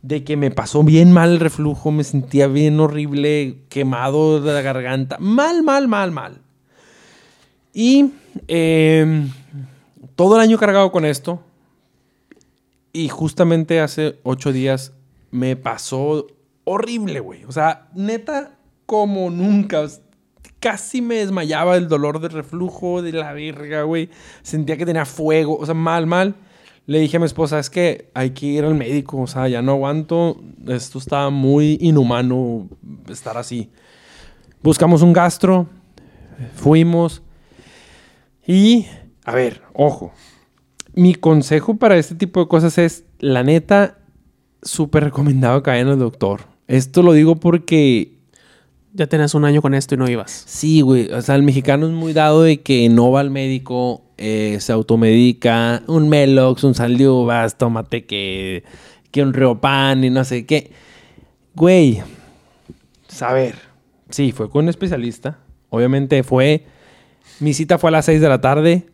de que me pasó bien mal el reflujo, me sentía bien horrible, quemado de la garganta, mal, mal, mal, mal. Y eh, todo el año cargado con esto, y justamente hace ocho días me pasó horrible, güey. O sea, neta, como nunca. Casi me desmayaba el dolor de reflujo, de la verga, güey. Sentía que tenía fuego, o sea, mal, mal. Le dije a mi esposa, es que hay que ir al médico, o sea, ya no aguanto. Esto está muy inhumano estar así. Buscamos un gastro, fuimos. Y, a ver, ojo. Mi consejo para este tipo de cosas es, la neta, súper recomendado que vayan al doctor. Esto lo digo porque Ya tenías un año con esto y no ibas. Sí, güey. O sea, el mexicano es muy dado de que no va al médico, eh, se automedica, un Melox, un sal de uvas, tómate que, que un Riopan y no sé qué. Güey, saber. Sí, fue con un especialista. Obviamente fue. Mi cita fue a las 6 de la tarde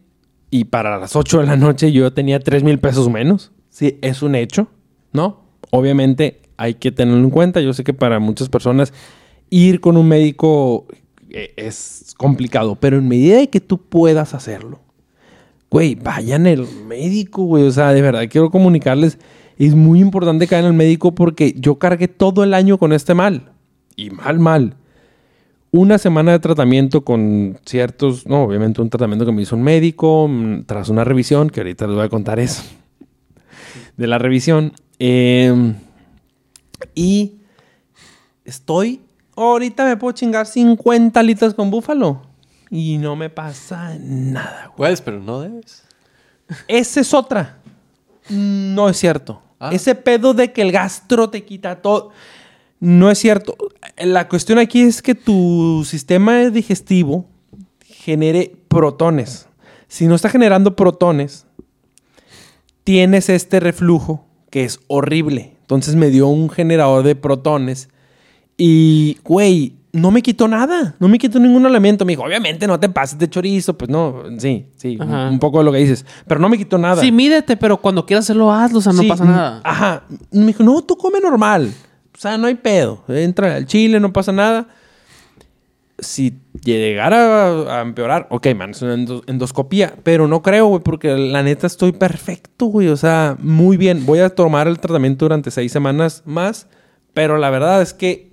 y para las 8 de la noche yo tenía 3 mil pesos menos. Sí, es un hecho, ¿no? Obviamente hay que tenerlo en cuenta. Yo sé que para muchas personas ir con un médico eh, es complicado, pero en medida de que tú puedas hacerlo, güey, vayan al médico, güey. O sea, de verdad quiero comunicarles, es muy importante que vayan al médico porque yo cargué todo el año con este mal. Y mal, mal. Una semana de tratamiento con ciertos, no, obviamente un tratamiento que me hizo un médico mm, tras una revisión, que ahorita les voy a contar eso, de la revisión. Eh, y estoy, ahorita me puedo chingar 50 litros con búfalo y no me pasa nada, güey. Puedes, pero no debes. Esa es otra. No es cierto. Ah. Ese pedo de que el gastro te quita todo. No es cierto. La cuestión aquí es que tu sistema digestivo genere protones. Si no está generando protones, tienes este reflujo que es horrible. Entonces me dio un generador de protones y, güey, no me quitó nada. No me quitó ningún elemento. Me dijo, obviamente no te pases de chorizo. Pues no, sí, sí, un- poco de lo que dices. Pero no me quitó nada. Sí, mídete, pero cuando quieras hacerlo, hazlo. O sea, no Sí, pasa nada. Ajá. Me dijo, no, tú come normal. O sea, no hay pedo. Entra al chile, no pasa nada. Si llegara a, empeorar, ok, man, es una endo- endoscopía. Pero no creo, güey, porque la neta estoy perfecto, güey. O sea, muy bien. Voy a tomar el tratamiento durante seis semanas más. Pero la verdad es que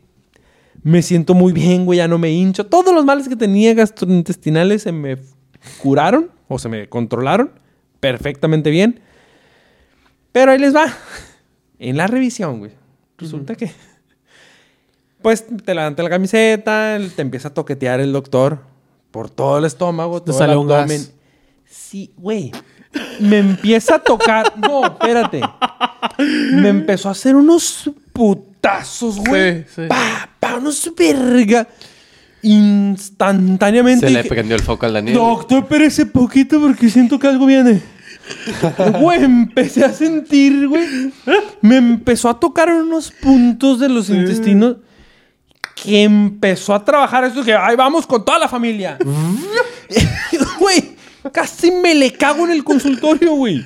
Me siento muy bien, güey, ya no me hincho. Todos los males que tenía gastrointestinales se me curaron o se me controlaron perfectamente bien. Pero ahí les va. En la revisión, güey. Resulta que. Pues te levanta la camiseta, te empieza a toquetear el doctor por todo el estómago, Te todo sale el un gas. Sí, güey. Me empieza a tocar. No, espérate. Me empezó a hacer unos putazos, güey. Sí, sí. Pa, pa, unos verga. Instantáneamente. Se le prendió el foco al Daniel. Doctor, espérese poquito porque siento que algo viene. Güey, empecé a sentir, güey. Me empezó a tocar unos puntos de los intestinos que empezó a trabajar eso que, ay, vamos con toda la familia. Güey, casi me le cago en el consultorio, güey.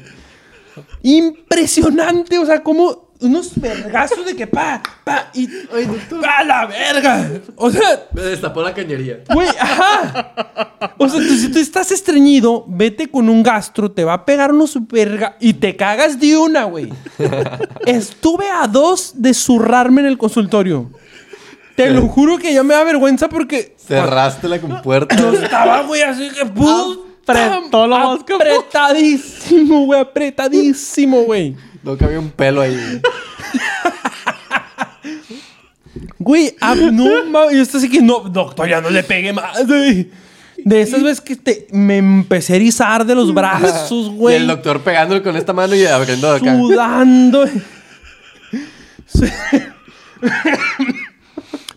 Impresionante, o sea, como unos vergazos de que pa, pa, y pa la verga. O sea, Me destapó la cañería. Güey, ajá. O sea, tú, si tú estás estreñido, vete con un gastro, te va a pegar unos verga y te cagas de una, güey. Estuve a dos de zurrarme en el consultorio. Te lo juro que ya me da vergüenza porque Cerraste la compuerta. yo estaba, güey, así que puta, Apretó lo más apretadísimo, güey, apretadísimo, güey. No cabía un pelo ahí. Güey, ah, no mames. Y esto así que no, doctor, ya no le pegue más, güey. De esas veces que te, me empecé a erizar de los brazos, Y güey. el doctor pegándole con esta mano y abriendo acá. Sudando.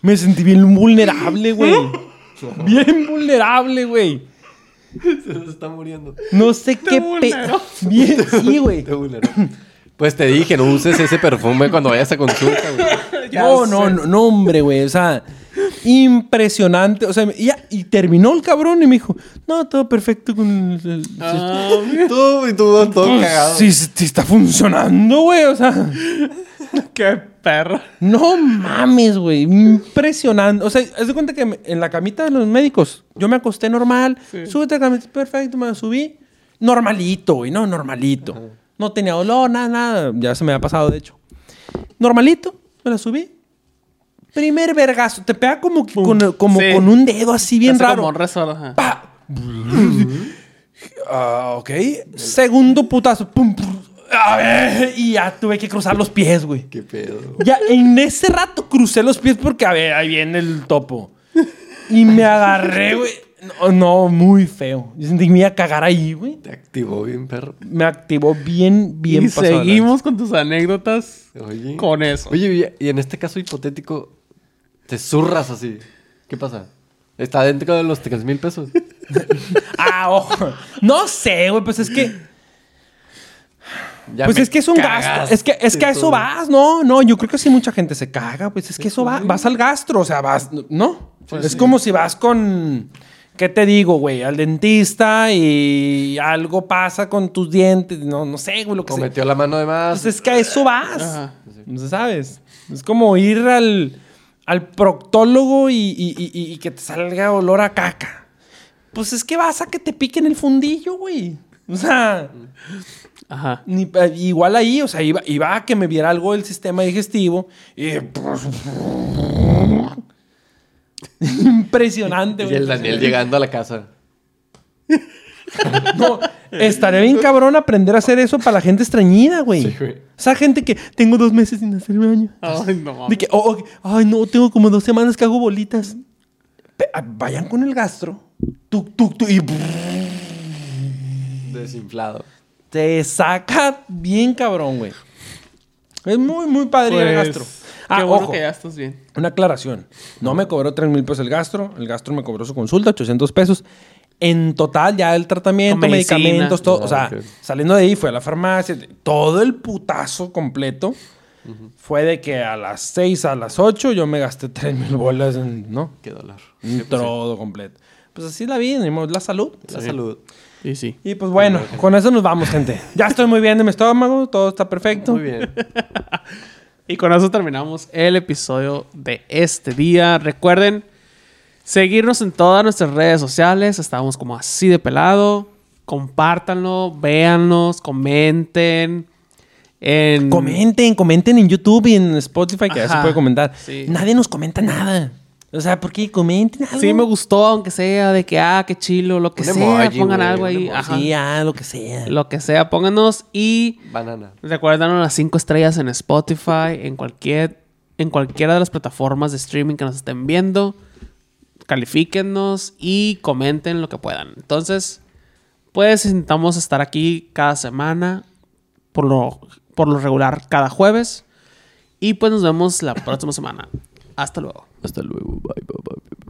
Me sentí bien vulnerable, güey. Bien vulnerable, güey. Se nos está muriendo. No sé qué pe... Bien, sí, güey. Te vulneró. Pues te dije, no uses ese perfume cuando vayas a consulta, güey. No, no, no, no, hombre, güey. O sea, impresionante. O sea, y, ya- y terminó el cabrón y me dijo, no, todo perfecto con el... el- Ah, Tú y tú todo Pues, cagado. sí, sí está funcionando, güey. O sea, qué perro. no mames, güey. Impresionante. O sea, haz de cuenta que me- en la camita de los médicos, yo me acosté normal. Sí. Súbete a la camita, perfecto, me subí. Normalito, güey, no, normalito. No tenía dolor, nada, nada. Ya se me había pasado, de hecho. Normalito, me la subí. Primer vergazo. Te pega como, que con, como Sí. con un dedo así bien Hace raro. Como un. Pa. Ah, ok. Segundo putazo. Pum, pum. A ver, y ya tuve que cruzar los pies, güey. Qué pedo. Ya en ese rato crucé los pies porque, a ver, ahí viene el topo. Y me agarré, güey. No, no, muy feo. Yo sentí que me iba a cagar ahí, güey. Te activó bien, perro. Me activó bien, bien y seguimos con tus anécdotas Oye. con eso. Oye, y en este caso hipotético, te zurras así. ¿Qué pasa? Está dentro de los 3 mil pesos. Ah, ojo. No sé, güey, pues es que. Ya pues es que es un gasto. Es que, es que a eso todo. vas, no, no. Yo creo que sí mucha gente se caga. Pues es que eso va, vas al gastro, o sea, vas, ¿no? Pues es sí. como si vas con, ¿qué te digo, güey? Al dentista y algo pasa con tus dientes, no, no sé, güey, lo que O sea. metió la mano de más. Pues es que a eso vas. Ajá. No sé, ¿sabes? Es como ir al, al proctólogo y, y- y- y que te salga olor a caca. Pues es que vas a que te piquen el fundillo, güey. O sea, Ajá. ni- igual ahí, o sea, iba, iba a que me viera algo del sistema digestivo y... Impresionante, y güey. el Daniel llegando a la casa. No, estaría bien cabrón aprender a hacer eso para la gente estreñida, güey. Sí, güey. Esa gente que tengo dos meses sin hacerme baño. Ay, no mames. De que, oh, ay, no, tengo como dos semanas que hago bolitas. Pe- ah, vayan con el gastro. Tuk, tuk, tuk, y Desinflado. te saca bien cabrón, güey. Es muy, muy padre Pues, gastro. Ah, bueno ojo, que ya estás bien. una aclaración. No me cobró 3 mil pesos el gastro. El gastro me cobró su consulta, 800 pesos. En total, ya el tratamiento, medicina. medicamentos, todo. O sea, saliendo de ahí, fue a la farmacia. Todo el putazo completo fue de que a las 6, a las 8, yo me gasté 3 mil bolas, en, ¿no? Qué dolor. Un todo completo. Pues así la vida, la salud. La salud. Y sí. Y pues bueno, con eso nos vamos, gente. Ya estoy muy bien de mi estómago, todo está perfecto. Muy bien. Y con eso terminamos el episodio de este día. Recuerden seguirnos en todas nuestras redes sociales. Estamos como así de pelado. Compártanlo, véannos, comenten. En... Comenten, comenten en YouTube y en Spotify, que ya se Ajá, puede comentar. sí. Nadie nos comenta nada. O sea, ¿por qué comenten algo? Sí me gustó, aunque sea de que, ah, qué chilo, lo que Un sea, emoji, pongan algo ahí. Ajá. Sí, ah, lo que sea. Lo que sea, pónganos y Banana. recuerden las cinco estrellas en Spotify, en cualquier, en cualquiera de las plataformas de streaming que nos estén viendo. Califíquennos y comenten lo que puedan. Entonces, pues intentamos estar aquí cada semana, por lo, por lo regular cada jueves. Y pues nos vemos la próxima semana. Hasta luego. Hasta luego. Bye, bye, bye.